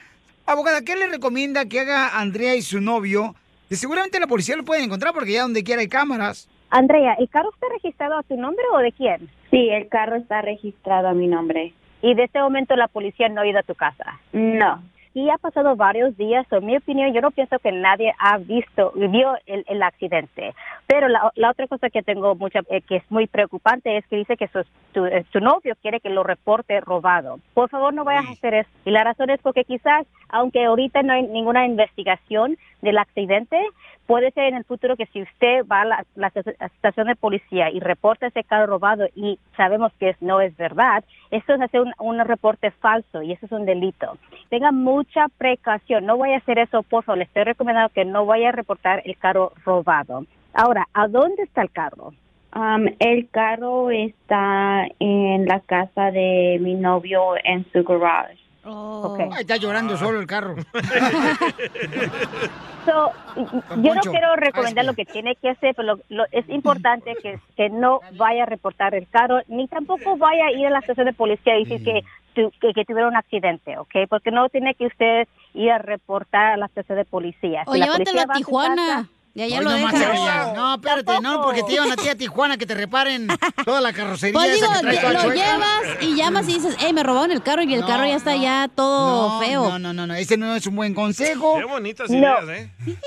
Abogada, ¿qué le recomienda que haga Andrea y su novio? Que seguramente la policía lo puede encontrar porque ya donde quiera hay cámaras. Andrea, ¿el carro está registrado a tu nombre o de quién? Sí, el carro está registrado a mi nombre. Y de este momento la policía no ha ido a tu casa. No. Y ha pasado varios días, en mi opinión, yo no pienso que nadie ha visto, vio el, el accidente. Pero la, la otra cosa que tengo mucha, eh, que es muy preocupante es que dice que su, tu, eh, tu novio quiere que lo reporte robado. Por favor, no vayas a hacer eso. Y la razón es porque quizás, aunque ahorita no hay ninguna investigación del accidente, puede ser en el futuro que si usted va a la, la estación de policía y reporta ese carro robado y sabemos que no es verdad, eso es hacer un, un reporte falso y eso es un delito. Tenga mucha precaución, no vaya a hacer eso, por favor, le estoy recomendando que no vaya a reportar el carro robado. Ahora, ¿a dónde está el carro? Am, el carro está en la casa de mi novio en su garage. Ay, está llorando solo el carro. So, yo no quiero recomendar lo que tiene que hacer, pero lo- lo- es importante que, que no vaya a reportar el carro, ni tampoco vaya a ir a la estación de policía y decir que, tu- que, que tuvieron un accidente, ¿ok? Porque no tiene que usted ir a reportar a la estación de policía. O Si la llévatelo policía a Tijuana. casa- Y allá Hoy lo nomás dejas. No, espérate, no, porque te llevan a ti a Tijuana que te reparen toda la carrocería. Pues esa digo, que lo chueca. llevas y llamas y dices, hey, me robaron el carro y el No, carro ya está ya todo No, feo. No, no, no, no, ese no es un buen consejo. Qué bonitas No. ideas, ¿eh?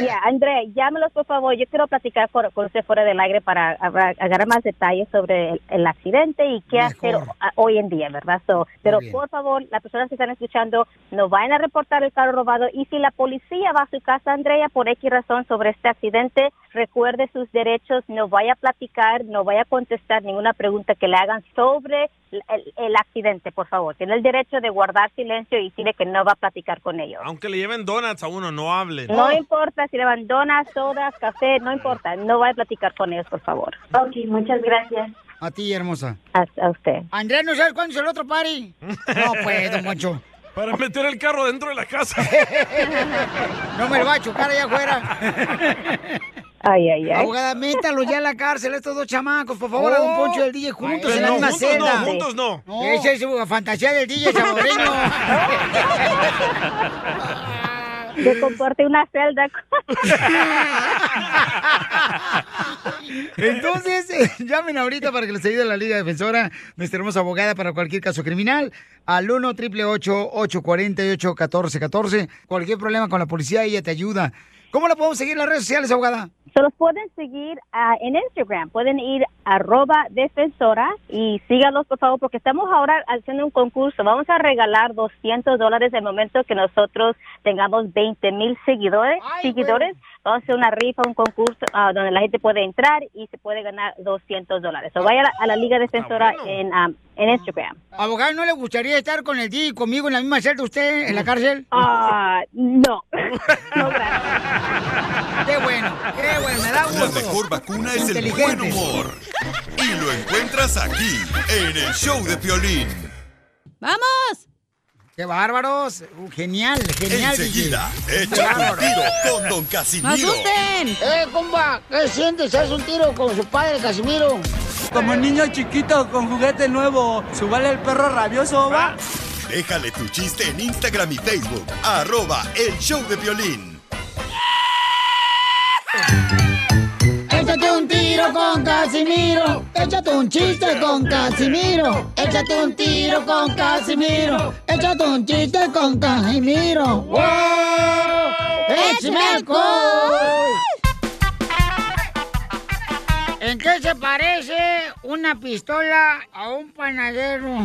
Ya, André, llámelos por favor. Yo quiero platicar con, con usted fuera del aire para agarrar más detalles sobre el, el accidente y qué hacer a- hoy en día, ¿verdad? So, pero por favor, las personas que están escuchando, no vayan a reportar el carro robado y si la policía va a su casa, Andrea, por X razón sobre este accidente, recuerde sus derechos, no vaya a platicar, no vaya a contestar ninguna pregunta que le hagan sobre el, el- el accidente, por favor. Tiene el derecho de guardar silencio y decirle que no va a platicar con ellos. Aunque le lleven donuts a uno, no hablen. No importa si le van donas, sodas, café, no importa. No vaya a platicar con ellos, por favor. Ok, muchas gracias. A ti, hermosa. A, a usted. Andrea, ¿no sabes cuándo es el otro party? No, pues, don Moncho. Para meter el carro dentro de la casa. No me lo va a chocar allá afuera. Ay, ay, ay. Abogada, métalo ya a la cárcel a estos dos chamacos, por favor, a Don Poncho y el DJ juntos Pero en la no, misma juntos celda. no, juntos no. Esa es su fantasía del DJ salvadoreño. Que comparte una celda. Entonces, eh, llamen ahorita para que les ayude la Liga Defensora, nuestra hermosa abogada para cualquier caso criminal, al 1 888 848 1414 Cualquier problema con la policía, ella te ayuda. ¿Cómo la podemos seguir en las redes sociales, abogada? Se los pueden seguir ah, en Instagram. Pueden ir arroba defensora y síganos, por favor, porque estamos ahora haciendo un concurso. Vamos a regalar 200 dólares el momento que nosotros tengamos 20 mil seguidores. seguidores. Vamos a hacer una rifa, un concurso ah, donde la gente puede entrar y se puede ganar 200 dólares. So, vaya a la, a la Liga Defensora en, ah, en Instagram. Abogada, ¿no le gustaría estar con el DJ y conmigo en la misma celda usted, en la cárcel? Ah, no. Qué bueno, qué bueno, me da La gusto. mejor vacuna es el buen humor. Y lo encuentras aquí, en el show de Piolín. ¡Vamos! ¡Qué bárbaros! Uh, genial, genial, Enseguida, échate un tiro con Don Casimiro. ¡Eh, compa! ¿Qué sientes? ¿Haz un tiro con su padre, Casimiro? Como niño chiquito con juguete nuevo, ¿subale el perro rabioso, va? Déjale tu chiste en Instagram y Facebook. Arroba El Show de Violín. Échate un tiro con Casimiro. Échate un chiste con Casimiro. Échate un tiro con Casimiro. Échate un chiste con Casimiro. ¡Wow! ¡Échame alcohol! ¿En qué se parece una pistola a un panadero?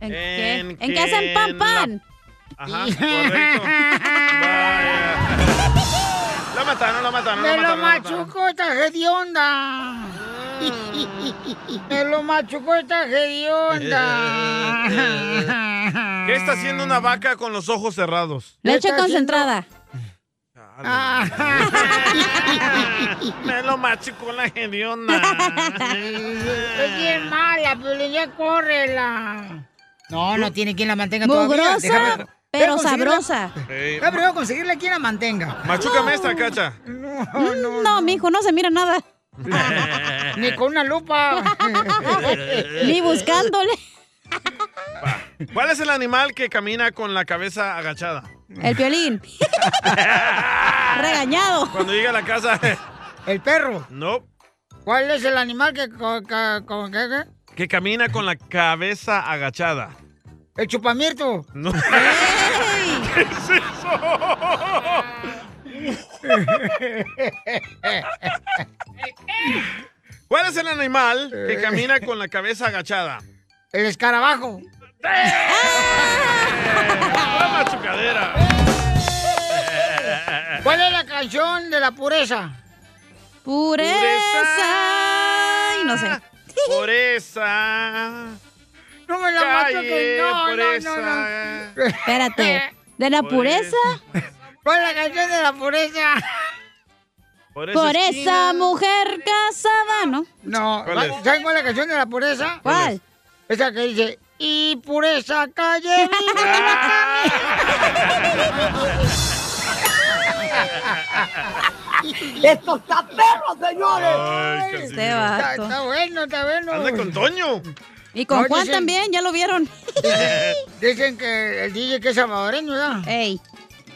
¿En qué? ¿En qué hacen pan pan? Ajá, correcto. Vaya. Lo mataron, lo mataron, Me lo machucó esta hedionda. Me lo machucó esta hedionda. ¿Qué está haciendo una vaca con los ojos cerrados? Leche concentrada. Me lo machucó la hedionda. Es bien mala, pero ya córrela. No, no tiene quien la mantenga todavía. Mugrosa, Déjame- pero sabrosa. Sí. Déjame primero conseguirle quien la mantenga. Machúcame esta, cacha. Mm, No, mijo, no se mira nada. Ni con una lupa. Ni buscándole. ¿Cuál es el animal que camina con la cabeza agachada? El violín. Regañado. Cuando llega a la casa. El perro. No. ¿Cuál es el animal que... Que camina con la cabeza agachada. El chupamirto. No. ¿Qué es eso? ¿Cuál es el animal que camina con la cabeza agachada? El escarabajo. La machucadera. ¿Cuál es la canción de la pureza? Pureza. Ay, no sé. Pureza. No me la Calle, machuques, no, no, pureza. no, no. Espérate. ¿De la pureza? ¿Cuál es la canción de la pureza? Por Por esa mujer casada, ¿no? No, ¿Cuál es? ¿saben cuál es la canción de la pureza? ¿Cuál? Esa que dice, y pureza calle ¡Esto está perro, señores! Ay. Este está, está bueno, está bueno. Anda con Toño. Y con No, Juan dicen- también, ya lo vieron. Dicen que el DJ que es salvadoreño, ¿verdad? Ey,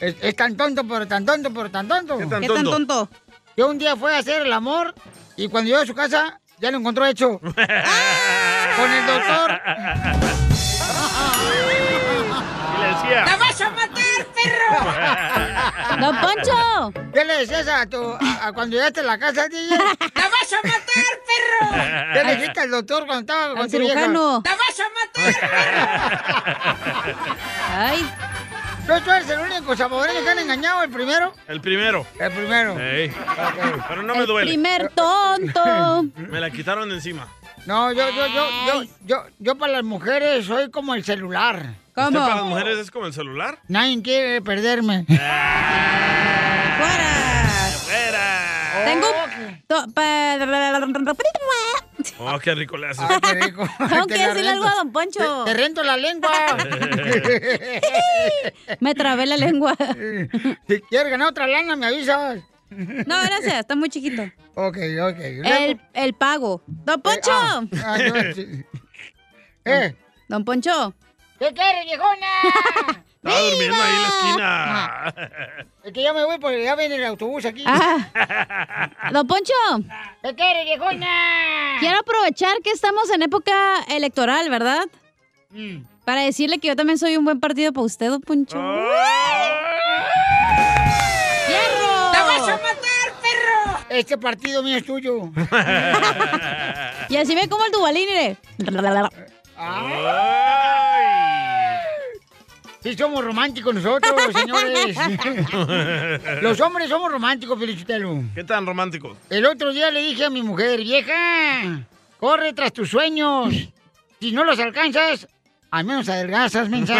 Es, es tan tonto, pero tan tonto, pero tan tonto. ¿Qué tan ¿qué tan tonto? tonto? Que un día fue a hacer el amor y cuando llegó a su casa ya lo encontró hecho. Con el doctor. Y le decía. vas a matar, perro! ¡Don Poncho! ¿Qué le decías a tu a, a cuando llegaste a la casa, DJ? ¡La vas a matar, perro! ¿Qué le dijiste al doctor cuando estaba con Al tu vieja? ¡La vas a matar! Ay, ¿Tú, tú eres el único salvadoreño que han engañado, el primero? El primero. El primero. Ey. Pero no me el duele. primer tonto. Me la quitaron de encima. No, yo, yo, yo, yo, yo, yo para las mujeres soy como el celular. ¿Usted para las ¿Cómo? mujeres es como el celular? Nadie quiere perderme. ¡Fuera! ¡Fuera! Tengo... Oh, qué rico le haces. Ay, qué rico. Tengo Te que decirle algo a Don Poncho. Te, te rento la lengua. Me trabé la lengua. si quieres ganar otra lana, me avisas. No, gracias, está muy chiquito. Ok, ok. El, el pago. Don Poncho. Ah, ah, no, sí. ¿Eh? Don Poncho. ¿Qué quieres, viejona? Estaba durmiendo ahí en la esquina. Es que ya me voy porque ya viene el autobús aquí. Ah. Don Poncho. ¿Qué quieres, viejona? Quiero aprovechar que estamos en época electoral, ¿verdad? Mm. Para decirle que yo también soy un buen partido para usted, Don Poncho. ¡Fierro! Este partido mío es tuyo. Y así ve como el Dubalín, mire. Sí, somos románticos nosotros, señores. Los hombres somos románticos, Felicitelo. ¿Qué tan románticos? El otro día le dije a mi mujer, vieja, corre tras tus sueños. Si no los alcanzas, al menos adelgazas, mensa.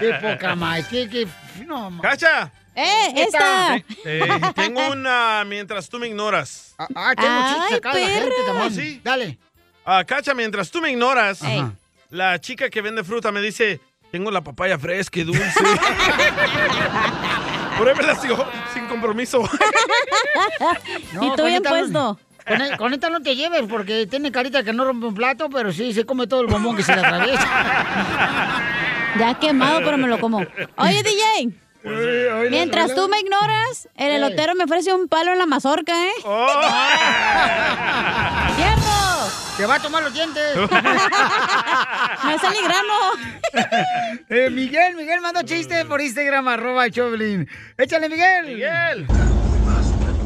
Qué poca más, qué, qué... No, ma- ¡Cacha! ¡Eh, esta! Eh, tengo una mientras tú me ignoras. Ah, ah, tengo acá de la gente también. ¿Ah, sí? Dale. Ah, Cacha, mientras tú me ignoras, Ey. la chica que vende fruta me dice, tengo la papaya fresca y dulce. Pruébela sin, sin compromiso. No, y tú bien puesto. Con, e- con esta no te lleves porque tiene carita que no rompe un plato, pero sí se come todo el bombón que se le atraviesa. Ya quemado, pero me lo como. Oye, DJ. Mientras tú me ignoras, el elotero me ofrece un palo en la mazorca, ¿eh? ¡Cierto! ¡Te va a tomar los dientes! ¡Me sale grano! Eh, Miguel, Miguel mandó chiste por Instagram, arroba el Choplin. Échale, Miguel. Miguel.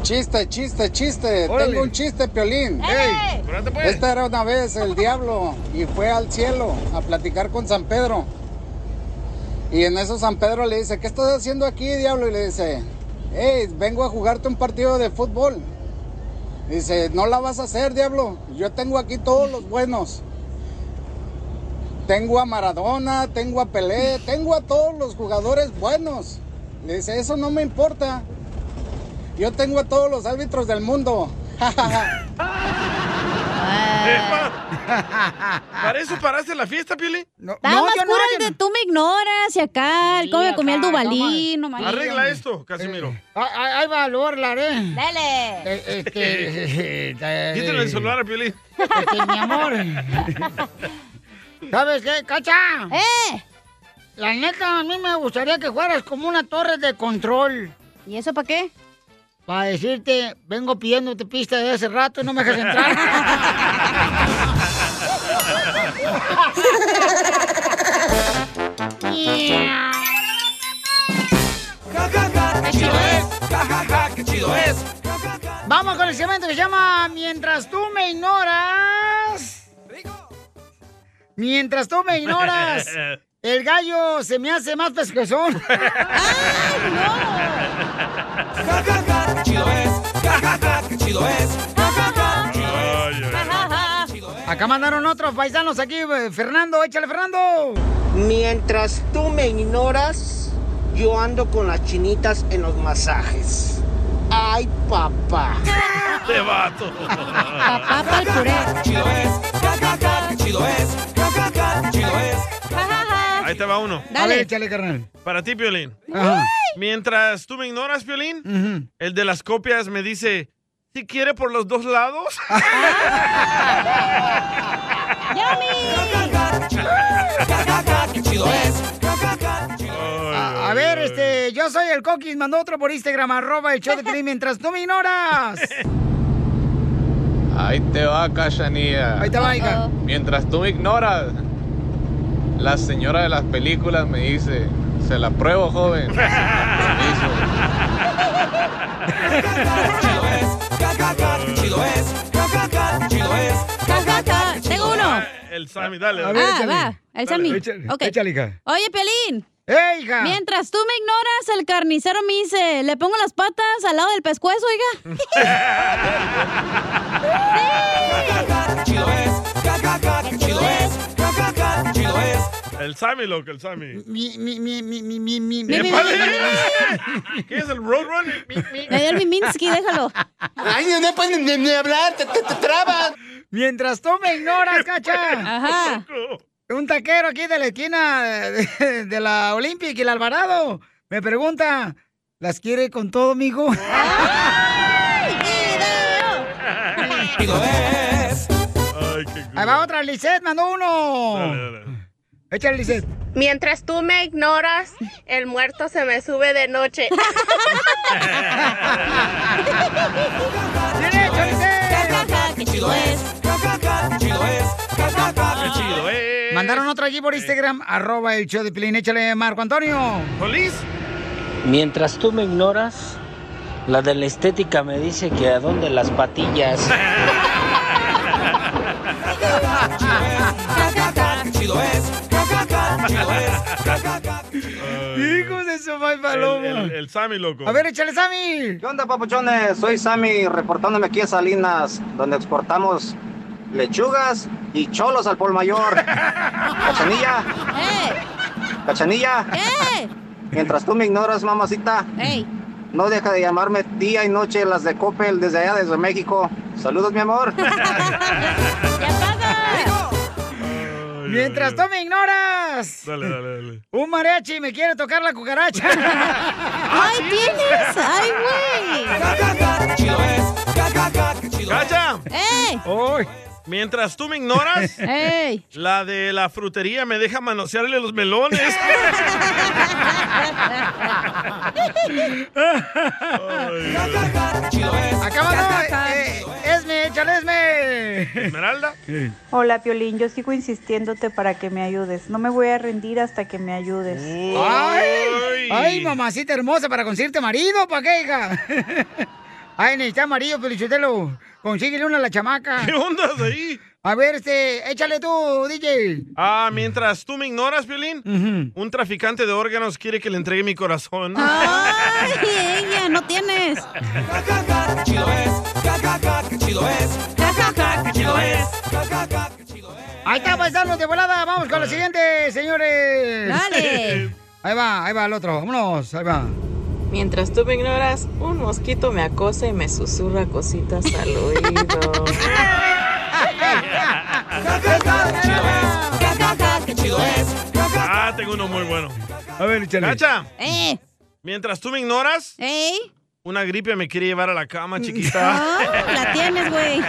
Chiste, chiste, chiste. Órale. Tengo un chiste, Piolín. Ey. pues. Esta era una vez el diablo y fue al cielo a platicar con San Pedro. Y en eso San Pedro le dice, ¿qué estás haciendo aquí, diablo? Y le dice, hey, vengo a jugarte un partido de fútbol. Dice, no la vas a hacer, diablo. Yo tengo aquí todos los buenos. Tengo a Maradona, tengo a Pelé, tengo a todos los jugadores buenos. Le dice, eso no me importa. Yo tengo a todos los árbitros del mundo. ¿Para eso paraste la fiesta, Piolín? Estaba más puro el de tú me ignoras y acá, el cómo me comía el dubalín. No. Arregla esto, Casimiro. Ah, ah, Ahí va, lo voy a arreglar, ¿eh? Dale. Eh, Este, eh, Quítale el celular a Piolín. Este, mi amor. ¿Sabes qué, Cacha? ¡Eh! La neta, a mí me gustaría que fueras como una torre de control. ¿Y eso para qué? Para decirte, vengo pidiéndote pista de hace rato y no me dejas entrar. Vamos con el segmento que se llama Mientras tú me ignoras. Mientras tú me ignoras, el gallo se me hace más pescozón. ¡Ja, ja, ja! ¡Qué chido es! ¡Ja, ja, ja! ¡Qué chido es! ¡Ja, ja, ja! ¡Qué chido es! Acá mandaron otros paisanos aquí. eh, Fernando, échale, Fernando. Mientras tú me ignoras, yo ando con las chinitas en los masajes. Ay, papá. Te vato. Papá pa'l puré. chido es! ¡Ja, ja, ja! ¡Qué chido es! Ahí te va uno. Dale. échale, carnal. Para ti, Piolín. Ajá. Mientras tú me ignoras, Piolín, el de las copias me dice, si quiere por los dos lados. ¡Qué chido es! A, a ver, este, yo soy el Coquis, mandó otro por Instagram, arroba el show de Piolín, mientras tú me ignoras. Ahí te va, Cachanilla. Ahí te va, hija. Mientras tú me ignoras, la señora de las películas me dice, se la pruebo, joven. chido es! ¡Chido es! Ja, ja. Tengo uno. El Sammy, dale. Ah, dale. va. El Sammy. Ok. Échale, hija. Oye, Pelín. ¡Eh, hija! Mientras tú me ignoras, el carnicero me dice, ¿le pongo las patas al lado del pescuezo, oiga? chido es! ¡Ja, ja, ja! ¡Qué chido es! El Sammy, loco, el Sammy. Mi, mi, mi, mi, mi, mi, mi, Mi, mi, mi, ¿Qué es el Roadrunner? Me dio el Miminsky, déjalo. Ay, no pueden ni, ni hablar, te, te, te trabas. Mientras tú me ignoras, cacha. Ajá. Un taquero aquí de la esquina de, de la Olympic y el Alvarado me pregunta, ¿las quiere con todo, mijo? ¡Chido es! Ahí va otra, Lisette mandó uno. Dale, dale. Échale, Lisette. Mientras tú me ignoras, el muerto se me sube de noche. ¡Qué chido es! ¡Ja, ja, ja! ¡Chido es! Qué chido, eh. Mandaron otro aquí por Instagram, arroba el show de Pilín. Échale, Marco Antonio. ¿Solís? Mientras tú me ignoras, la de la estética me dice que a dónde las patillas. es! ¡Ja, ja, ja! ¡Chido es! Hijos de su mal El, paloma. el, el Sammy, loco. A ver, échale, Sammy. ¿Qué onda, papuchones? Soy Sammy, reportándome aquí a Salinas, donde exportamos lechugas y cholos al Pol Mayor. Cachanilla, ¡Eh! cachanilla, ¡Eh! mientras tú me ignoras, mamacita, ¡Ey! no deja de llamarme día y noche las de Coppel desde allá, desde México. Saludos, mi amor. Mientras tú me ignoras. Dale, dale, dale. Un mariachi me quiere tocar la cucaracha. ¡Ay, tienes! ¡Ay, güey! ¡Chido es! ¡Cacha! ¡Ey! Mientras tú me ignoras, ¡Ey! la de la frutería me deja manosearle los melones. Acabando. Eh, Esme, échale Esme. Esmeralda. Hola, Piolín, yo sigo insistiéndote para que me ayudes. No me voy a rendir hasta que me ayudes. Ay, ay, mamacita hermosa, para conseguirte marido, ¿para qué, hija? Ay, necesita marido, Pelichotelo. Consíguele una a la chamaca. ¿Qué onda ahí? A ver, este, échale tú, DJ. Ah, mientras tú me ignoras, Violín, un traficante de órganos quiere que le entregue mi corazón. ¡Ay, ella! ¡No tienes! chido es, qué chido es, qué chido es. Ahí está, paisanos de volada. Vamos con lo siguiente, señores. Dale. Ahí va, ahí va el otro. Vámonos, ahí va. Mientras tú me ignoras, un mosquito me acosa y me susurra cositas al oído. Ah, tengo uno muy bueno. A ver, échale. ¡Cacha! ¡Eh! Mientras tú me ignoras, ¡Ey! una gripe me quiere llevar a la cama, chiquita. Oh, la tienes, güey.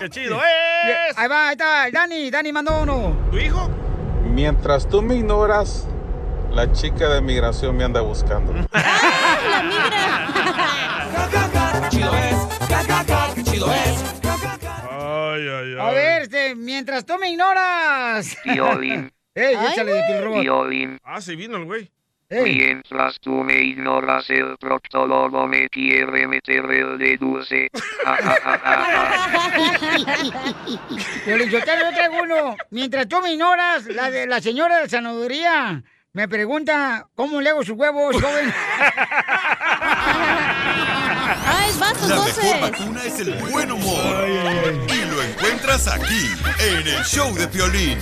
¡Qué chido es! Ahí va, ahí está. Dani, Dani mandó uno. ¿Tu hijo? Mientras tú me ignoras, la chica de migración me anda buscando. ¡La migra! Qué chido es. Ay, ay, ay. A ver, este, mientras tú me ignoras. Violín. Ey, échale de Piel Robot. Violín. Ah, sí vino el güey. Mientras tú me ignoras, el proctólogo me quiere meter el de dulce. Ja, ja. Piolín, yo te yo traigo uno. Mientras tú me ignoras, la de la señora de la sanaduría me pregunta cómo le hago sus huevos, joven. ¡Ah, es vato, La mejor vacuna es el buen humor. Y lo encuentras aquí, en el show de Piolín.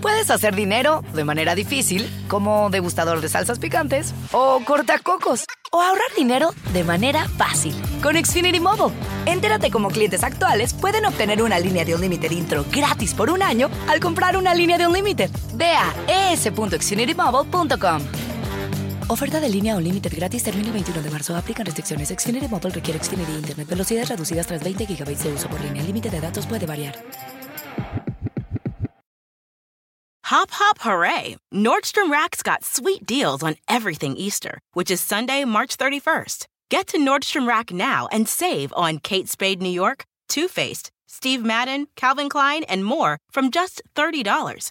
Puedes hacer dinero de manera difícil, como degustador de salsas picantes, o cortacocos, o ahorrar dinero de manera fácil con Xfinity Mobile. Entérate cómo clientes actuales pueden obtener una línea de Unlimited intro gratis por un año al comprar una línea de Unlimited. Ve a es.xfinitymobile.com. Oferta de línea Unlimited gratis termina el 21 de marzo. Aplican restricciones. Xfinity Mobile requiere Xfinity Internet. Velocidades reducidas tras 20 GB de uso por línea. El límite de datos puede variar. Hop, hop, hooray! Nordstrom Rack's got sweet deals on everything Easter, which is Sunday, March 31st. Get to Nordstrom Rack now and save on Kate Spade New York, Too Faced, Steve Madden, Calvin Klein, and more from just $30.